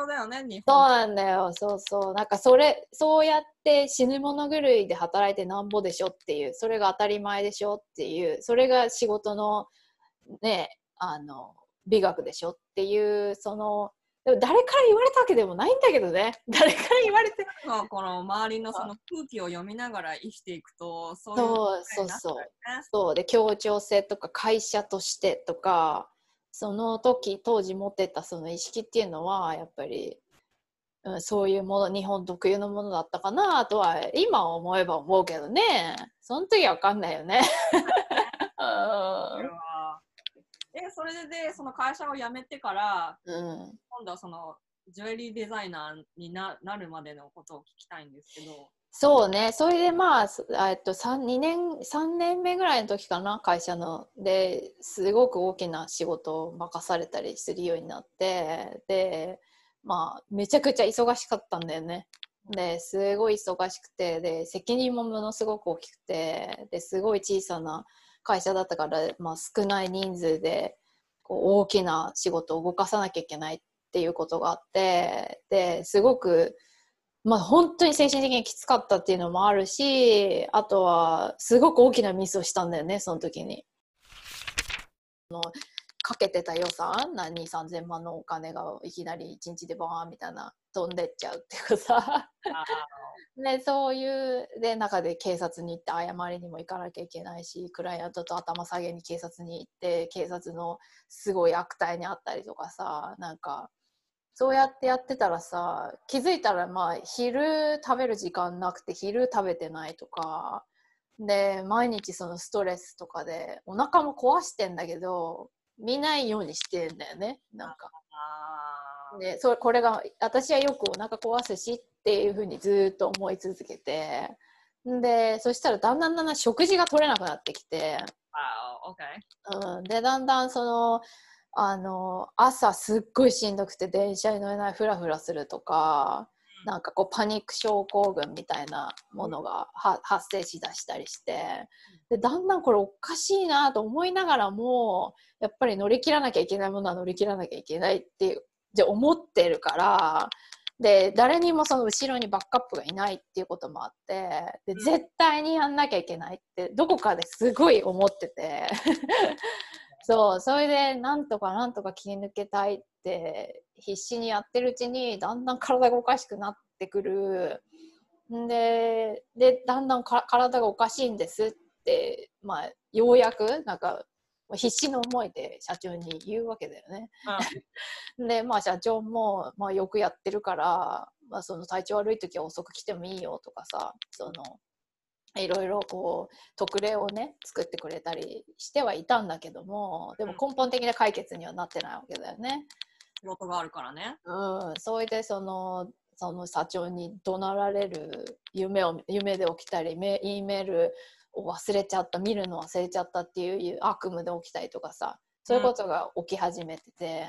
う。だよね、日そう本。なんだよ。そうそう。なんかそれそうやって死ぬ物狂いで働いてなんぼでしょっていうそれが当たり前でしょっていうそれが仕事のねあの美学でしょっていうそのでも誰から言われたわけでもないんだけどね。誰から言われてまあこの周りのその空気を読みながら生きていくと、そういうそうそうそう。そう。で協調性とか会社としてとかその時当時持ってたその意識っていうのはやっぱり、うん、そういうもの日本特有のものだったかなとは今思えば思うけどね。その時は分かんないよね。それは。で、それでで、その会社を辞めてから、うんうん。今度はそのジュエリーデザイナーにななるまでのことを聞きたいんですけど、そうね、それでまあ、えっと、3, 2年3年目ぐらいの時かな、会社の。ですごく大きな仕事を任されたりするようになって、で、まあ、めちゃくちゃ忙しかったんだよね。ですごい忙しくて、で、責任もものすごく大きくて、ですごい小さな会社だったから、まあ、少ない人数でこう大きな仕事を動かさなきゃいけないっていうことがあって、ですごく、まあ、本当に精神的にきつかったっていうのもあるしあとはすごく大きなミスをしたんだよねその時に。あのかけてた予算何3000万のお金がいきなり1日でバーンみたいな飛んでっちゃうっていうかさで そういうで中で警察に行って謝りにも行かなきゃいけないしクライアントと頭下げに警察に行って警察のすごい悪態にあったりとかさなんかそうやってやってたらさ気づいたらまあ昼食べる時間なくて昼食べてないとかで毎日そのストレスとかでお腹も壊してんだけど見ないようにしてんだよねなんか。でそれこれが私はよくお腹壊すしっていうふうにずーっと思い続けてでそしたらだんだんだんだん食事が取れなくなってきて、あー、OK。うん、でだんだんそのあの朝すっごいしんどくて電車に乗れないフラフラするとかうん。なんかこうパニック症候群みたいなものがは発生しだしたりしてでだんだんこれおかしいなと思いながらもやっぱり乗り切らなきゃいけないものは乗り切らなきゃいけないっていうじゃ思ってるからで誰にもその後ろにバックアップがいないっていうこともあってでうん。絶対にやんなきゃいけないってどこかですごい思っててそうそれでなんとかなんとか切り抜けたいって必死にやってるうちにだんだん体がおかしくなってくるんででだんだんか体がおかしいんですって、まあ、ようやくなんか必死の思いで社長に言うわけだよね。でまあ社長も、まあ、よくやってるから、まあ、その体調悪い時は遅く来てもいいよとかさそのいろいろこう特例をね作ってくれたりしてはいたんだけどもでも根本的な解決にはなってないわけだよね。仕事があるからね。うん、それでそのその社長に怒鳴られる夢を夢で起きたりメ E メールを忘れちゃった見るの忘れちゃったっていう悪夢で起きたりとかさそういうことが起き始めてて、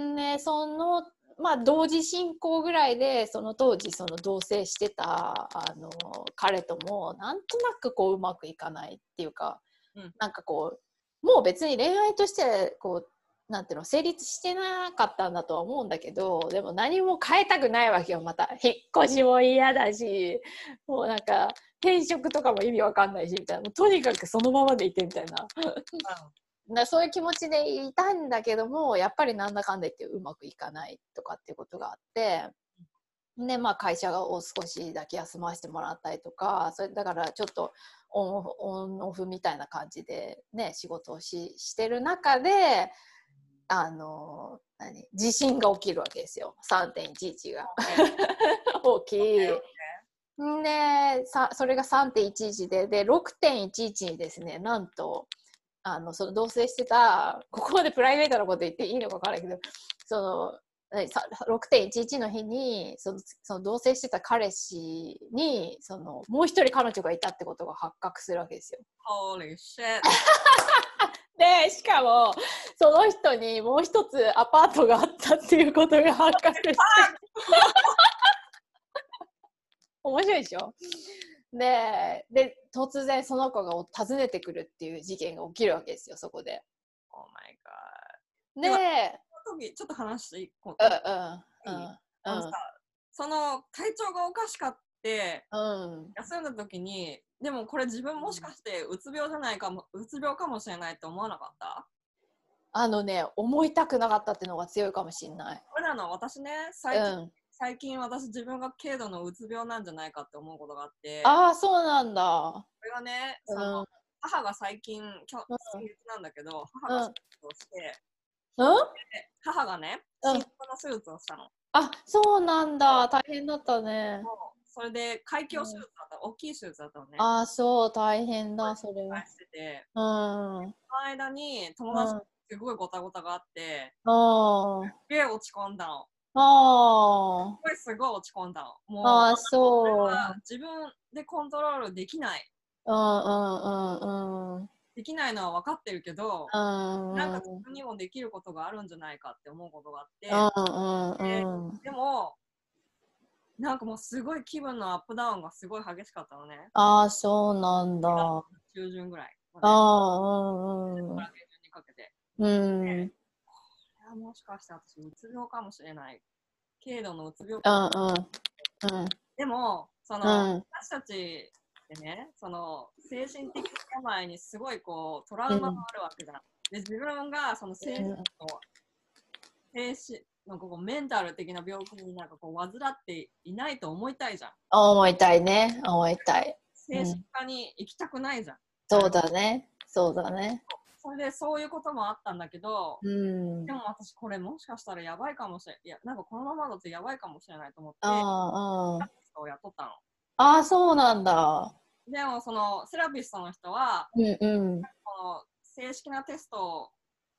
ん。でそのまあ同時進行ぐらいでその当時その同棲してたあの彼ともなんとなくこううまくいかないっていうか、うん。なんかこうもう別に恋愛としてこうなんていうの成立してなかったんだとは思うんだけどでも何も変えたくないわけよまた。引っ越しも嫌だしもうなんか転職とかも意味わかんないしみたいな。とにかくそのままでいてみたいななそういう気持ちでいたんだけどもやっぱりなんだかんだ言ってうまくいかないとかっていうことがあってでまあ会社を少しだけ休ませてもらったりとかそれだからちょっとオンオンオフみたいな感じでね仕事をししてる中であの何地震が起きるわけですよ。3.11が。起き。んでさそれが3.11でで6.11にですねなんとあのその同棲してたここまでプライベートなこと言っていいのか分からないけどそのえさ6.11の日にそのその同棲してた彼氏にそのもう一人彼女がいたってことが発覚するわけですよ。Holy shit. でしかもその人にもう一つアパートがあったっていうことが発覚して 面白いでしょ？でで突然その子が訪ねてくるっていう事件が起きるわけですよそこで。Oh my god. で、時ちょっと話していいこううんうんあのさその体調がおかしかってうん休んだ時にでもこれ自分もしかしてうつ病じゃないかもうつ病かもしれないって思わなかった？あのね思いたくなかったっていうのが強いかもしれない。これなの私ねう最近,、ん、最近私自分が軽度のうつ病なんじゃないかって思うことがあって。ああそうなんだ。これがねうん。その、母が最近今日うん。先月なんだけど母が手術をして、うん、で母がねうん。心臓の手術をしたの、あそうなんだ。大変だったね。それで開胸手術だった、大きい手術だったのね。あそう大変だそれは。してて。うん。その間に友達とすごいごたごたがあって、あすげえ落ち込んだの。あすごいすごい落ち込んだの。もう、あそう。は自分でコントロールできない。うんうんうんうんできないのは分かってるけど、うんなんか自分にもできることがあるんじゃないかって思うことがあって、うんうんうんでも、なんかもうすごい気分のアップダウンがすごい激しかったのね。ああそうなんだ。あ中旬ぐらいまで。あうんうんから下旬にかけて。うん。もしかして私、うつ病かもしれない。軽度のうつ病うかんうんうんでも、その、うん私たちでね、その精神的病にすごいこうトラウマがあるわけじゃん。で、自分がその精神の、精神のこうメンタル的な病気になんかこう患っていないと思いたいじゃん。思いたいね思いたい。精神科に行きたくないじゃん。そうだねそうだね。それでそういうこともあったんだけど、うんで。も私これもしかしたらやばいかもしれない。いや、なんかこのままだとやばいかもしれないと思って、ああを雇ったの。ああそうなんだ。でもそのセラピストの人は、うんうん正式なテスト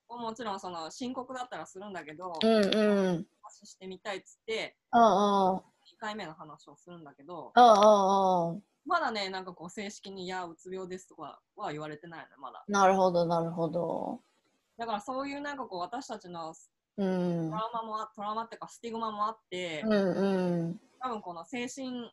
をもちろんその申告だったらするんだけど、うんうん話してみたいっつってうんうん2回目の話をするんだけどうんうんうんまだねなんかこう正式に「いやうつ病です」とかは言われてないのまだ。なるほどなるほど。だからそういうなんかこう私たちのうん。トラウマもあトラウマっていうかスティグマもあって、うんうん。多分この精神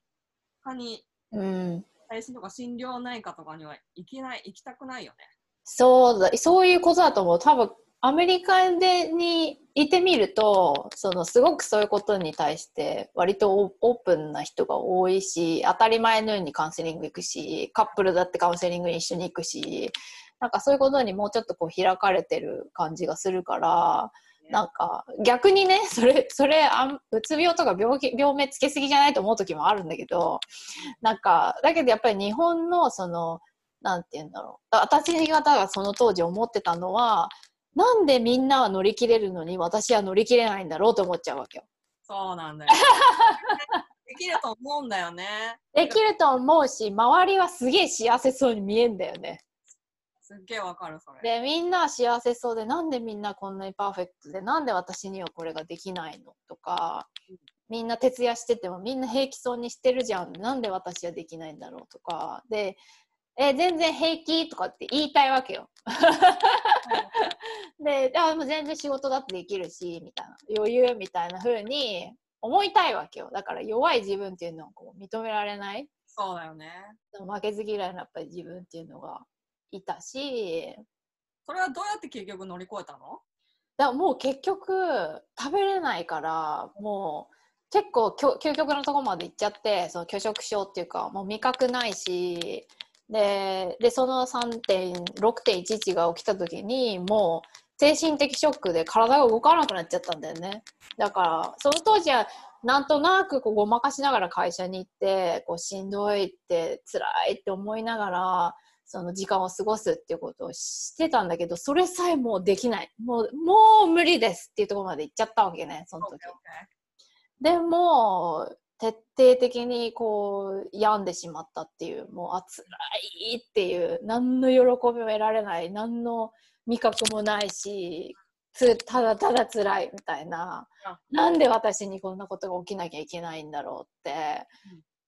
科にうん。精神とか心療内科とかには行けない行きたくないよね。そうだそういうことだと思う。多分アメリカでにいてみるとそのすごくそういうことに対して割とオオープンな人が多いし当たり前のようにカウンセリング行くしカップルだってカウンセリングに一緒に行くしなんかそういうことにもうちょっとこう開かれてる感じがするからなんか逆にねそれそれあんうつ病とか病気病名つけすぎじゃないと思う時もあるんだけどなんかだけどやっぱり日本のそのなんて言うんだろう。だ私方がその当時思ってたのはなんでみんなは乗り切れるのに私は乗り切れないんだろうと思っちゃうわけよ。そうなんだよ できると思うんだよねできると思うし周りはすげえ幸せそうに見えんだよね。すっげえわかるそれでみんなは幸せそうでなんでみんなこんなにパーフェクトでなんで私にはこれができないのとかみんな徹夜しててもみんな平気そうにしてるじゃんなんで私はできないんだろうとかでえ全然平気とかって言いたいわけよ。であもう全然仕事だってできるしみたいな余裕みたいな風に思いたいわけよ。だから弱い自分っていうのをこう認められない。そうだよね。負けず嫌いなやっぱり自分っていうのがいたし。それはどうやって結局乗り越えたの？だもう結局食べれないからも結構究極のところまで行っちゃってその拒食症っていうかもう味覚ないしででその3.6.11が起きた時にもう精神的ショックで体が動かなくなっちゃったんだよね。だからその当時はなんとなくこうごまかしながら会社に行ってこうしんどいって辛いって思いながらその時間を過ごすっていうことをしてたんだけどそれさえもうできない。もうもう無理ですっていうところまで行っちゃったわけねその時。でも徹底的にこう病んでしまったっていうもうあ辛いっていう何の喜びも得られない何の味覚もないしただただ辛いみたいななんで私にこんなことが起きなきゃいけないんだろうって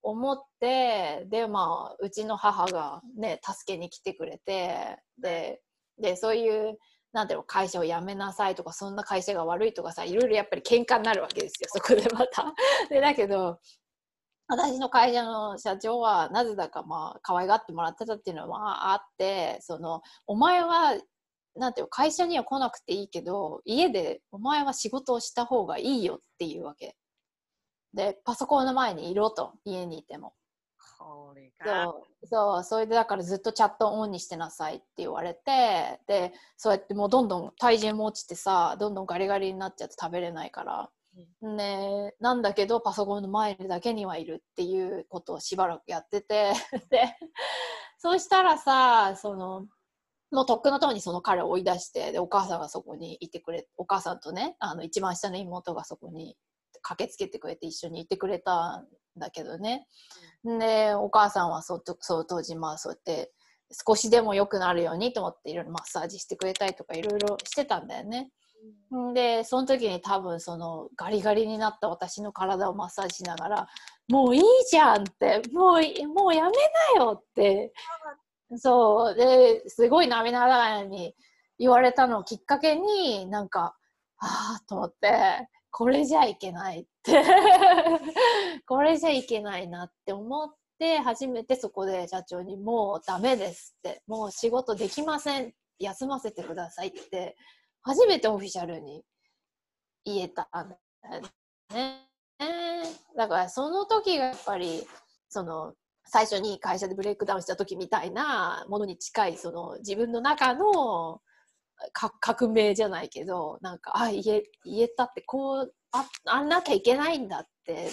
思ってでまあうちの母がね助けに来てくれてででそういうなんていうの会社を辞めなさいとかそんな会社が悪いとかさいろいろやっぱり喧嘩になるわけですよそこでまた。でだけど私の会社の社長はなぜだかまあ可愛がってもらってたっていうのはあってそのお前はなんていう会社には来なくていいけど家でお前は仕事をした方がいいよっていうわけ。でパソコンの前にいろと家にいても。そうそう。それでだからずっとチャットオンにしてなさいって言われてでそうやってもうどんどん体重も落ちてさどんどんガリガリになっちゃって食べれないから、うん、ねなんだけどパソコンの前だけにはいるっていうことをしばらくやってて。でそうしたらさそのもうとっくのとおにその彼を追い出してでお母さんがそこにいてくれお母さんとねあの一番下の妹がそこに駆けつけてくれて一緒にいてくれたんだけどね、でお母さんはそその当時まあそうやって少しでも良くなるようにと思っていろいろマッサージしてくれたりとかいろいろしてたんだよね。でその時に多分そのガリガリになった私の体をマッサージしながら「もういいじゃん」って「もうもうやめなよ」ってそう。ですごい涙ながらに言われたのをきっかけになんかああと思ってこれじゃいけないって。これじゃいけないなって思って初めてそこで社長にもうダメですって。もう仕事できません。休ませてくださいって初めてオフィシャルに言えたんだよね。だからその時がやっぱりその最初に会社でブレイクダウンした時みたいなものに近いその自分の中の革命じゃないけどなんかあ言え言えたってこうああんなきゃいけないんだって、ね、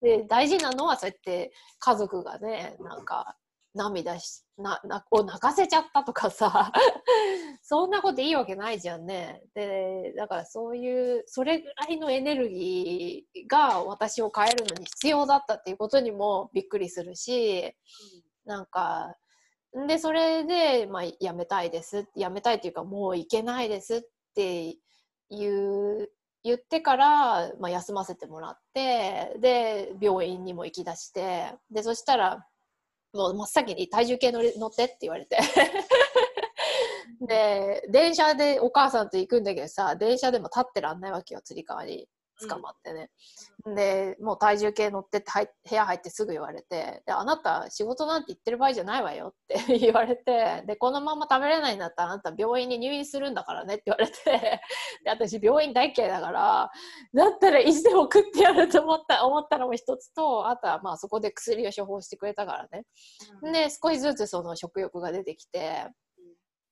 で大事なのはそうやって家族がねなんか涙しななを泣かせちゃったとかさ。そんなこといいわけないじゃんね。でだからそういうそれぐらいのエネルギーが私を変えるのに必要だったっていうことにもびっくりするし、うん、なんかでそれで、まあ、やめたいです。やめたいっていうかもういけないです。っていう言ってから、まあ、休ませてもらってで病院にも行きだしてでそしたらもう真っ先に体重計乗乗ってって言われて。で電車でお母さんと行くんだけどさ電車でも立ってらんないわけよつり革に。捕まってね、うん、でもう体重計乗ってって部屋入ってすぐ言われてであなた仕事なんて言ってる場合じゃないわよ。って言われてでこのまま食べれないんだったらあなた病院に入院するんだからねって言われて で私病院大嫌いだからだったら意地でも食ってやると思った思ったのも一つとあとはまあそこで薬を処方してくれたからね、うん、で少しずつその食欲が出てきて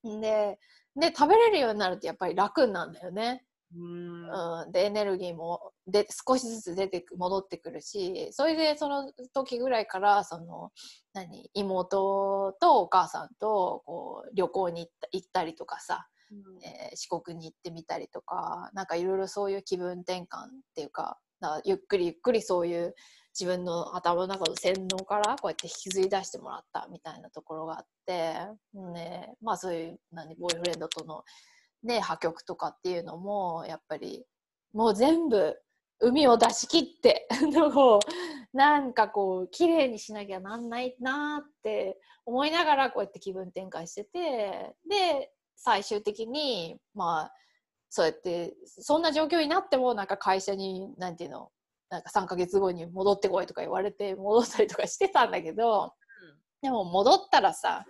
でで食べれるようになるとやっぱり楽なんだよね。うん。うん、でエネルギーもで少しずつ出て戻ってくるしそれでその時ぐらいからその何？妹とお母さんとこう旅行に行った行ったりとかさ、うん、えー、四国に行ってみたりとかなんかいろいろそういう気分転換っていうかかゆっくりゆっくりそういう自分の頭の中の洗脳からこうやって引きずり出してもらったみたいなところがあって、ね、まあそういう何？ボーイフレンドとのね、破局とかっていうのもやっぱりもう全部海を出し切って もうなんかこう綺麗にしなきゃなんないなって思いながらこうやって気分転換しててで最終的にまあそうやってそんな状況になってもなんか会社に何て言うのなんか3ヶ月後に戻ってこいとか言われて戻ったりとかしてたんだけど、うん、でも戻ったらさ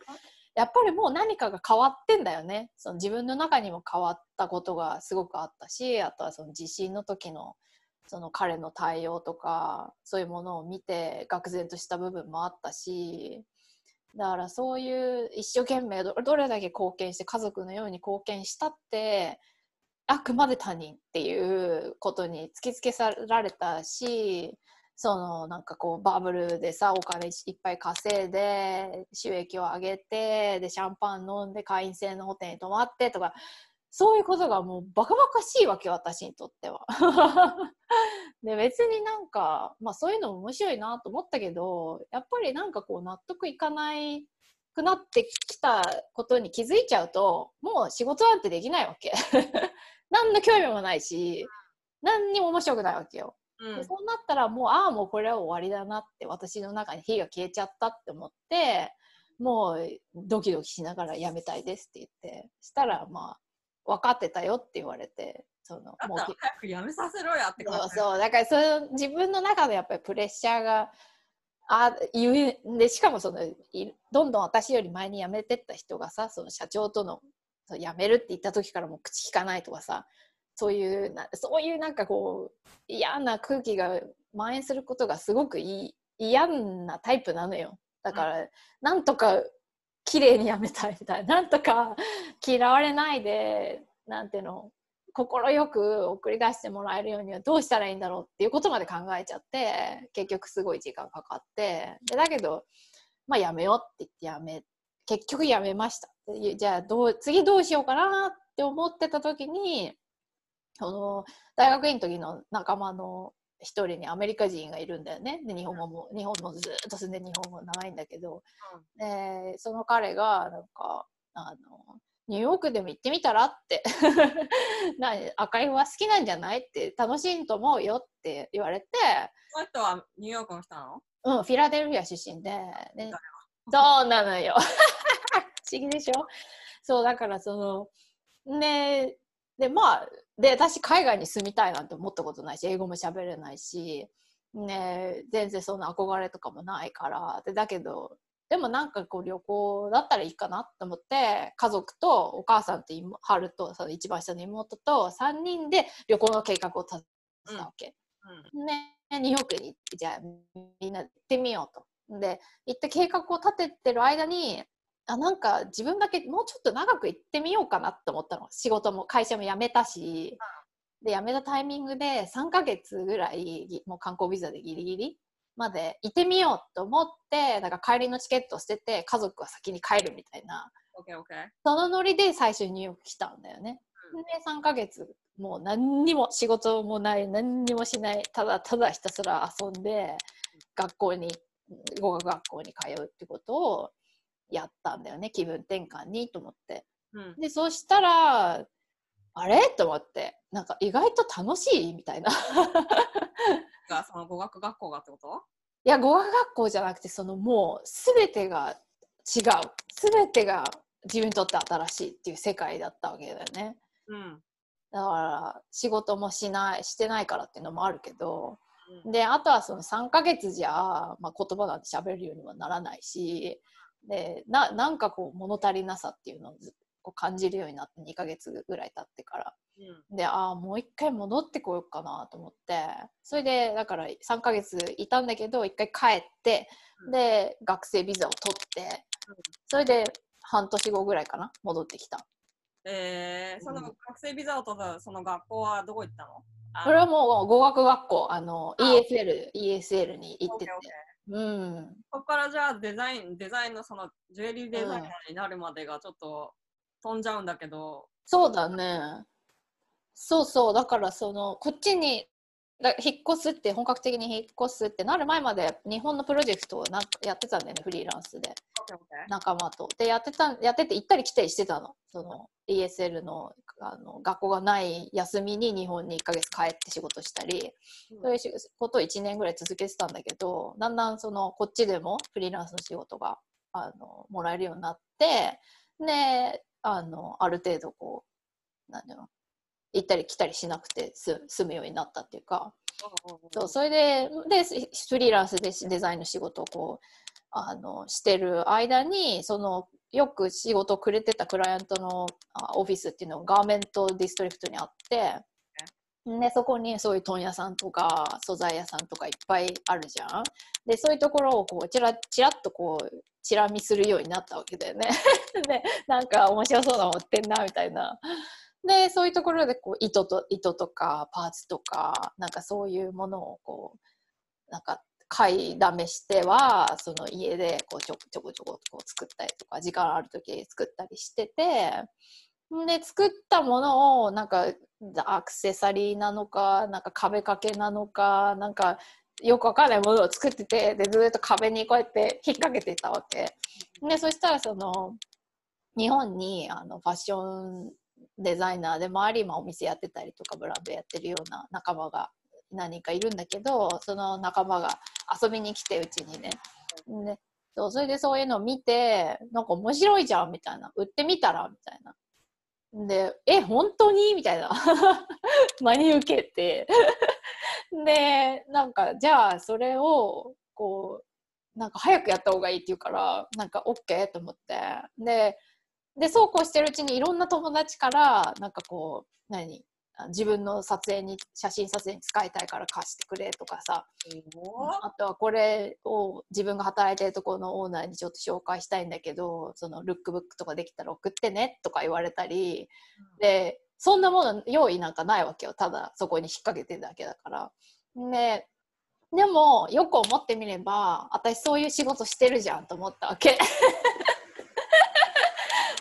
やっぱりもう何かが変わってんだよね。その自分の中にも変わったことがすごくあったしあとはその地震の時のその彼の対応とかそういうものを見て愕然とした部分もあったしだからそういう一生懸命どれだけ貢献して家族のように貢献したってあくまで他人っていうことに突きつけられたしそのなんかこうバブルでさお金いっぱい稼いで収益を上げてでシャンパン飲んで会員制のホテルに泊まってとかそういうことがもうバカバカしいわけ私にとっては。で別になんか、まあ、そういうの面白いなと思ったけどやっぱりなんかこう納得いかないくなってきたことに気づいちゃうともう仕事なんてできないわけ。何の興味もないし何にも面白くないわけよ。うんでそうなったらもうああもうこれは終わりだなって私の中に火が消えちゃったって思ってもうドキドキしながらやめたいですって言ってしたらまあ分かってたよって言われてそのもうら早くやめさせろやって感そうじ。そうだからその自分の中でやっぱりプレッシャーがあゆえでしかもそのいどんどん私より前に辞めてった人がさその社長との辞めるって言った時からもう口聞かないとかさそういうなそういうなんかこう嫌な空気が蔓延することがすごく嫌なタイプなのよ。だから、なんとか綺麗に辞めたいみたいななんとか嫌われないでなんていうの快く送り出してもらえるようにはどうしたらいいんだろうっていうことまで考えちゃって結局すごい時間かかって。でだけどまあやめようって言ってやめ結局やめました。でじゃあどう次どうしようかなって思ってた時にその大学院の時の仲間の一人にアメリカ人がいるんだよね。で日本語も日本もずっと住んで日本語長いんだけど、でその彼がなんかあのニューヨークでも行ってみたらって。な赤いは好きなんじゃないって楽しいと思うよって言われて、その人はニューヨークの人なの？うん、フィラデルフィア出身で、ね、そうなのよ。不思議でしょ？そうだからそのねでまあで私海外に住みたいなんて思ったことないし英語も喋れないし、ね、全然そんな憧れとかもないからでだけどでもなんかこう旅行だったらいいかなと思って家族とお母さんと妹春とその一番下の妹と3人で旅行の計画を立てたわけ。うんね、ニューヨークにじゃあみんなで行ってみようと。で行って計画を立ててる間にあなんか自分だけもうちょっと長く行ってみようかなって思ったの。仕事も会社も辞めたし、で辞めたタイミングで3ヶ月ぐらいぎもう観光ビザでギリギリまで行ってみようと思ってだから帰りのチケットを捨てて家族は先に帰るみたいな。そのノリで最初にニューヨーク来たんだよね。うん。で3ヶ月もう何にも仕事もない何にもしないただただひたすら遊んで学校に語学学校に通うってことをやったんだよね気分転換にと思って。うん。でそしたらあれ？と思ってなんか意外と楽しいみたいな。がその語学学校がってこと？いや語学学校じゃなくてそのもう全てが違う全てが自分にとって新しいっていう世界だったわけだよね。うん。だから仕事もしないしてないからっていうのもあるけどうんであとはその3ヶ月じゃ、まあ、言葉なんて喋るようにはならないしでななんかこう物足りなさっていうのをずこう感じるようになって2ヶ月ぐらい経ってから。うん。でああもう一回戻ってこようかなと思って。それでだから3ヶ月いたんだけど一回帰ってうん。で学生ビザを取って。うん。それで半年後ぐらいかな戻ってきた。えー、その学生ビザを取ったその学校はどこ行ったの？あこれはもう語学学校。あのあ ESL, ESL に行っててうん。ここからじゃあデザイン、デザインのそのジュエリーデザイナーになるまでがちょっと飛んじゃうんだけど、そうだね。そうそう。だからそのこっちにだ引っ越すって本格的に引っ越すってなる前まで日本のプロジェクトをなんやってたんだよねフリーランスで。仲間と。でやってたやってて行ったり来たりしてたの。その ESL のあの学校がない休みに日本に1ヶ月帰って仕事したり。そういうしことを1年ぐらい続けてたんだけどだんだんそのこっちでもフリーランスの仕事があのもらえるようになってであのある程度こうなんだろう行ったり来たりしなくてす済むようになったっていうかそうそれででフリーランスでデザインの仕事をこうあのしてる間にそのよく仕事をくれてたクライアントのあオフィスっていうのが Garment District にあってでそこにそういう問屋さんとか素材屋さんとかいっぱいあるじゃん。でそういうところをこうちらちらっとこうチラ見するようになったわけだよね。でなんか面白そうなの売ってんなみたいな。でそういうところでこう糸と糸とかパーツとかなんかそういうものをこうなんか買いだめしてはその家でこうちょちょこちょここう作ったりとか時間ある時作ったりしててで作ったものをなんかアクセサリーなのかなんか壁掛けなのかなんかよくわかんないものを作っててでずっと壁にこうやって引っ掛けてたわけ。でそしたらその日本にあのファッションデザイナーでもあり、まあ、お店やってたりとかブランドやってるような仲間が何人かいるんだけどその仲間が遊びに来てうちにねでそうそれでそういうのを見てなんか面白いじゃんみたいな売ってみたらみたいなで、え、本当にみたいな。真に受けて。で、なんか、じゃあ、それを、こう、なんか早くやった方がいいって言うから、なんか OK と思って。で、で、そうこうしてるうちにいろんな友達から、なんかこう、何？あ自分の撮影に、写真撮影に使いたいから貸してくれとかさ、あとはこれを自分が働いてるところのオーナーにちょっと紹介したいんだけどそのルックブックとかできたら送ってねとか言われたり。でそんなもの用意なんかないわけよただそこに引っ掛けてるだけだから。ででもよく思ってみれば私そういう仕事してるじゃんと思ったわけ。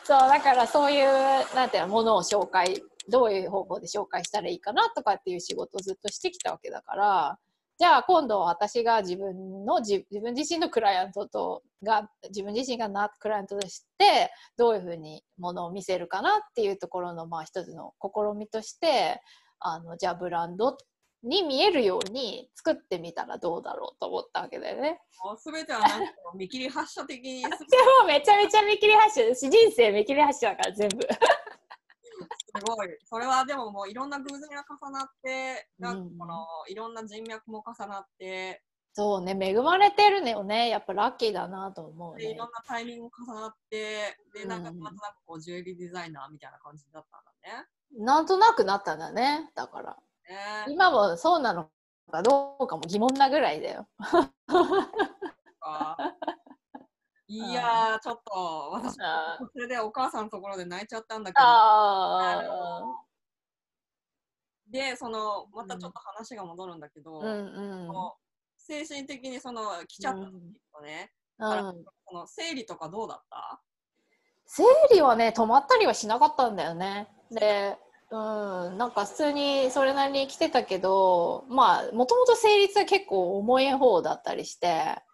そうだからそういうなんていうのものを紹介どういう方法で紹介したらいいかなとかっていう仕事をずっとしてきたわけだからじゃあ今度私が自分の自自分自身のクライアントとが自分自身がなクライアントとしてどういうふうにものを見せるかなっていうところのまあ一つの試みとしてあのじゃあブランドっに見えるように作ってみたらどうだろうと思ったわけだよね。すべてはなんか見切り発車的にすでもめちゃめちゃ見切り発車だし人生見切り発車だから全部。ごい。それはでももういろんな偶然が重なって、なんうんかこのいろんな人脈も重なって、そうね恵まれてるのよねやっぱラッキーだなと思うねでいろん。なタイミング重なって、で、なんかうんまたなんかこうジュエリーデザイナーみたいな感じだったんだなんとなくなったんだねだからね。ね今もそうなのかどうかも疑問なぐらいだよ。か。いやー、ちょっと私、あそれでお母さんのところで泣いちゃったんだけど、あで、その、またちょっと話が戻るんだけど、ーうん精神的にその来ちゃった時とね、うん。その生理とかどうだった？生理はね止まったりはしなかったんだよね。でうん、なんか普通にそれなりに来てたけどまあもともと生理痛は結構重い方だったりして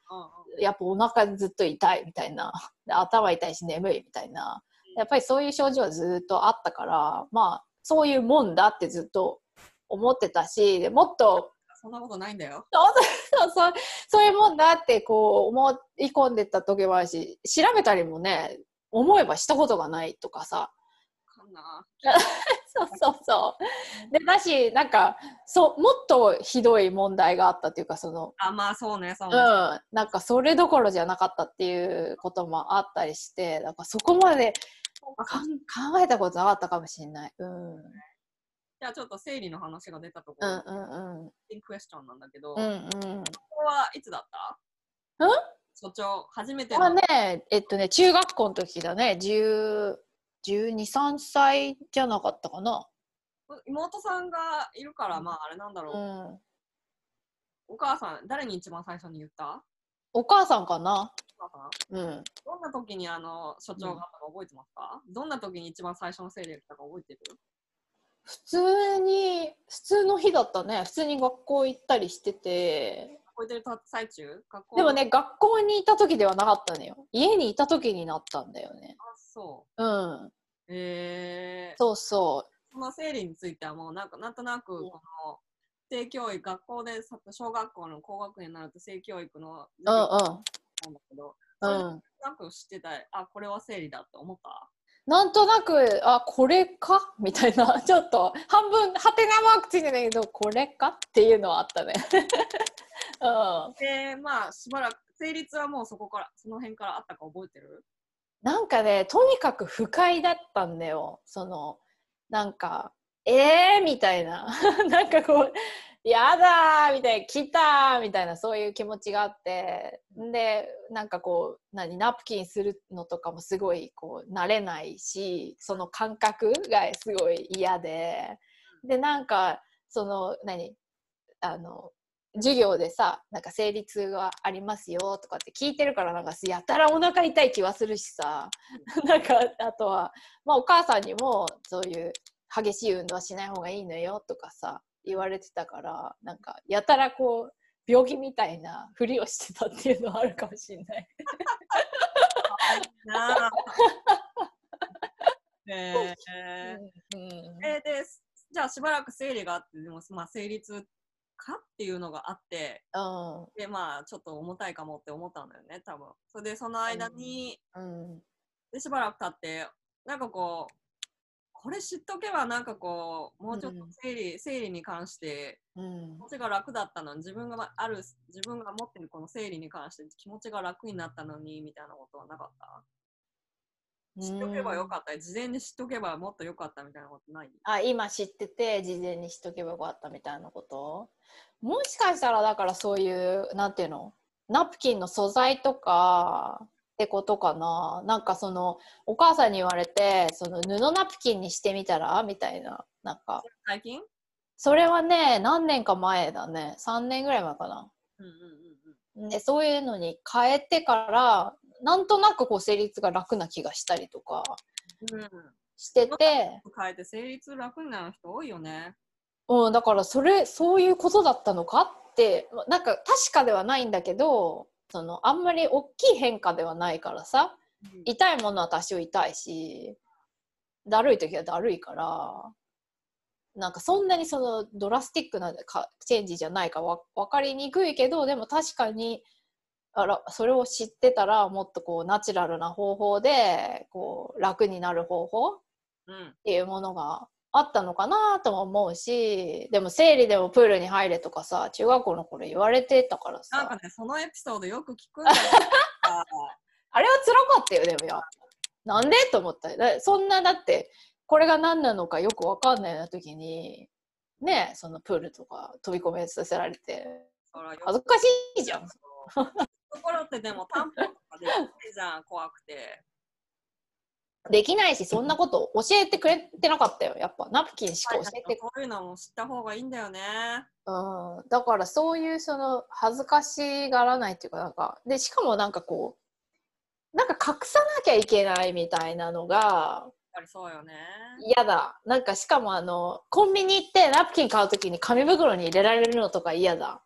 うんうん。やっぱお腹ずっと痛いみたいな。で頭痛いし眠いみたいな。やっぱりそういう症状はずっとあったからまあそういうもんだってずっと思ってたしでもっとそんなことないんだよ。そうそうそういうもんだってこう思い込んでた時もあるし調べたりもね思えばしたことがないとかさかな。そうそうそう。でだしなんかそうもっとひどい問題があったっていうかそのあ、まあそうね、そううね。ん。なんかそれどころじゃなかったっていうこともあったりしてだからそこまでかん考えたことなかったかもしれない。うん。うんじゃあちょっと生理の話が出たところ、うんうんインクエスチョンなんだけど、うんうこん。うんこはいつだった？うん？所長、初めてまあの。ね、えっとね、中学校の時だね、10 12、3歳じゃなかったかな。妹さんがいるから、まああれなんだろう。うん。お母さん、誰に一番最初に言った？お母さんかな。お母さん？うん。どんな時にあの所長があったか覚えてますか、どんな時に一番最初の生理が来たか覚えてる？普通に、普通の日だったね。普通に学校行ったりしてて。覚えてる最中？学校？でもね、学校にいた時ではなかったのよ。家にいた時になったんだよね。あ、そうん。う。えー、そうそその生理についてはもうなんかなんとなくうんこの性教育、学校でさ小学校の高学年になると性教育のう。うん授業なんだけど、うん。それうん。なんか知ってたあ、これは生理だって思った？なんとなく、あ、これか？みたいな、ちょっと半分、はてなマークついてないけど、これか？っていうのはあったね。うん。で、まあしばらく、成立はもうそこから、その辺からあったか覚えてる？なんかねとにかく不快だったんだよ。そのなんかえーみたいな。なんかこうやだみたいな来たみたいなそういう気持ちがあって。でなんかこう何ナプキンするのとかもすごいこう慣れないしその感覚がすごい嫌で。でなんかその何あの授業でさなんか生理痛がありますよとかって聞いてるからなんかやたらお腹痛い気はするしさ。なんかあとは、まあ、お母さんにもそういう激しい運動はしない方がいいのよとかさ言われてたからなんかやたらこう病気みたいなふりをしてたっていうのはあるかもしれない。なあ。えー。うんえーでじゃあしばらく生理があってでも、まあ、生理痛か？っていうのがあって。うん。でまあちょっと重たいかもって思ったんだよね多分。それでその間に、うん。でしばらく経ってなんかこうこれ知っとけばなんかこうもうちょっと生理,、生理に関してうん。気持ちが楽だったのに自分がある自分が持ってるこの生理に関して気持ちが楽になったのにみたいなことはなかった？知っとけばよかった。事前に知っとけばもっとよかったみたいなことない？あ今知ってて事前に知っとけばよかったみたいなこと？もしかしたらだからそういうなんていうの？ナプキンの素材とかってことかな？なんかそのお母さんに言われてその布ナプキンにしてみたら？みたいななんか。最近？それはね何年か前だね。3年ぐらい前かな。うんうんうんうん。でそういうのに変えてからなんとなくこう生理痛が楽な気がしたりとかうん。してて、変えて生理痛楽になる人多いよね。うん、だからそれそういうことだったのかってまなんか確かではないんだけどそのあんまり大きい変化ではないからさ痛いものは多少痛いしだるい時はだるいからなんかそんなにそのドラスティックなかチェンジじゃないかわ分かりにくいけどでも確かにあらそれを知ってたらもっとこうナチュラルな方法でこう楽になる方法うん、っていうものがあったのかなとも思うしでも生理でもプールに入れとかさ中学校の頃言われてたからさ。なんかね、そのエピソードよく聞くんだよ。あれは辛かったよでもやなんでと思ったそんなだってこれが何なのかよくわかんないような時にねそのプールとか飛び込めさせられて。恥ずかしいじゃん。ところってでも担保とかできないじゃん、怖くて。できないしそんなこと教えてくれてなかったよやっぱナプキンしか教えてそういうのも知った方がいいんだよね。うん、だからそういうその恥ずかしがらないっていうかなんかでしかもなんかこうなんか隠さなきゃいけないみたいなのがやっぱりそうよね。嫌だなんかしかもあのコンビニ行ってナプキン買う時に紙袋に入れられるのとか嫌だ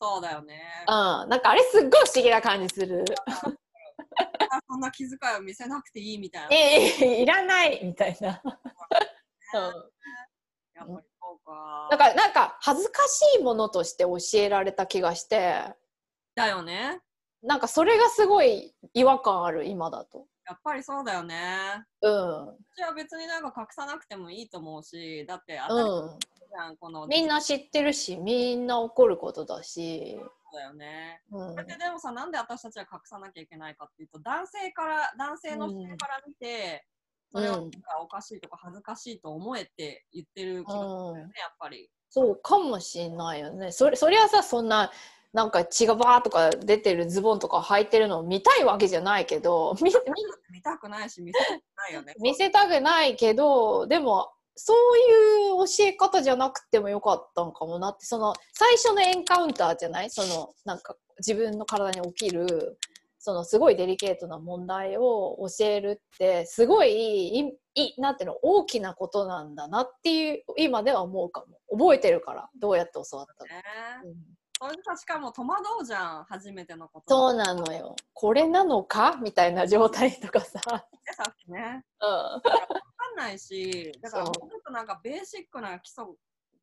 そうだよね。うんなんかあれすっごい不思議な感じするあそんな気遣いを見せなくていいみたいな。ええいらないみたいな、うん、やっぱりそうか。だからなんか恥ずかしいものとして教えられた気がしてだよね。なんかそれがすごい違和感ある今だとやっぱりそうだよね。うんじゃあ別になんか隠さなくてもいいと思うし、だって当たりじゃん、この。みんな知ってるしみんな怒ることだし、そうだよね。うんだでもさ、なんで私たちは隠さなきゃいけないかっていうと、男性から、男性の視点から見て、それをなんかおかしいとか恥ずかしいと思えって言ってる気がするよね、やっぱり。そうかもしんないよねそれそりゃさそんななんか血がバーとか出てるズボンとか履いてるのを見たいわけじゃないけど見たくないし、見せたくないよね。見せたくないけどでもそういう教え方じゃなくてもよかったのかもなってその最初のエンカウンターじゃない？そのなんか自分の体に起きるそのすごいデリケートな問題を教えるってすごいいいなんていうの？大きなことなんだなっていう今では思うかも。覚えてるからどうやって教わったね。の、うん。それでしかも戸惑うじゃん、初めてのこと。そうなのよ。これなのか？みたいな状態とかさ、でさっきね。うん、んないし、だからもっとなんかベーシックな基礎、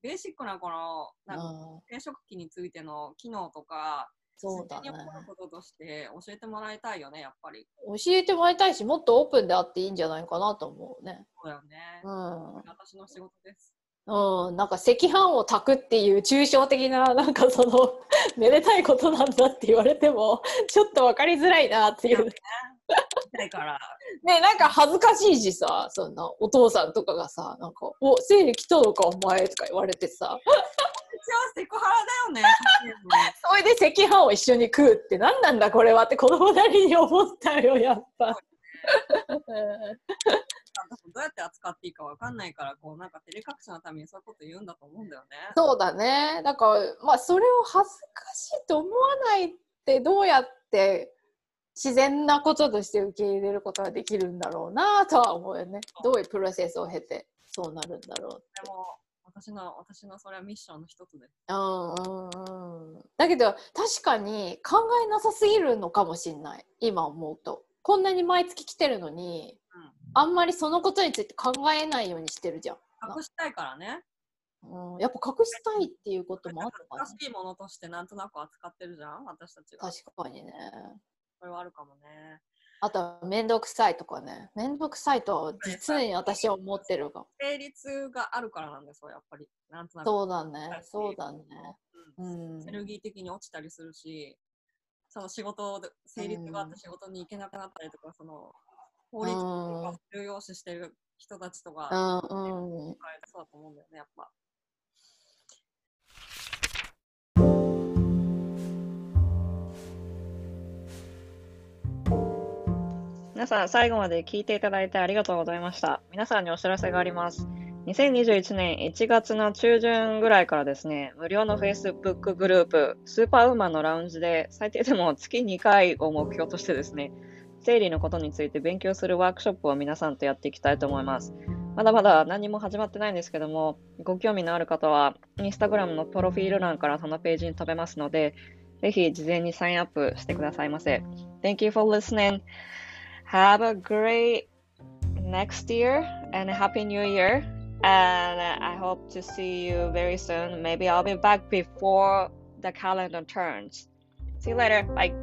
ベーシックなこの、なんかうん。生殖器についての機能とか、そうだね。こることとして教えてもらいたいよね、やっぱり。教えてもらいたいしもっとオープンであっていいんじゃないかなと思うね。そうだよね。うん、私の仕事です。うん、なんか赤飯を炊くっていう抽象的ななんかその めでたいことなんだって言われてもちょっと分かりづらいなっていう、たいから。ねなんか恥ずかしいしさ、そんなお父さんとかがさ、なんか、お、生理来たのかお前とか言われてさ、一応セクハラだよね。それで赤飯を一緒に食うって何なんだこれはって子供なりに思ったよ、やっぱ。どうやって扱っていいかわかんないから、こうなんか照れ隠しのためにそういうこと言うんだと思うんだよね。そうだね。だから、まあ、それを恥ずかしいと思わないってどうやって自然なこととして受け入れることができるんだろうなとは思うよね。どういうプロセスを経てそうなるんだろう。でも、私の、私のそれはミッションの一つで。うんうんうん、だけど確かに考えなさすぎるのかもしんない今思うとこんなに毎月来てるのにうん。あんまりそのことについて考えないようにしてるじゃん、隠したいからね。うん、やっぱ隠したいっていうこともあったかな難しいものとしてなんとなく扱ってるじゃん、私たちが。確かにねこれはあるかもね。あとは面倒くさいとかね。面倒くさいとは実に私は思ってるかも。成立があるからなんですよ、やっぱり。なんとなく。そうだね。そうだね。うん。うん。エネルギー的に落ちたりするし、その仕事で、成立があって仕事に行けなくなったりとか、その法律とか重要視してる人たちとか、うんうん。そうだと思うんだよね、やっぱ。皆さん、最後まで聞いていただいてありがとうございました。皆さんにお知らせがあります。2021年1月の中旬ぐらいからですね、無料の Facebook グループ、スーパーウーマンのラウンジで、最低でも月2回を目標としてですね、生理のことについて勉強するワークショップを皆さんとやっていきたいと思います。まだまだ何も始まってないんですけども、ご興味のある方は、インスタグラムのプロフィール欄からそのページに飛べますので、ぜひ事前にサインアップしてくださいませ。Thank you for listening. Have a great next year and a happy new year. And I hope to see you very soon. Maybe I'll be back before the calendar turns. See you later. Bye.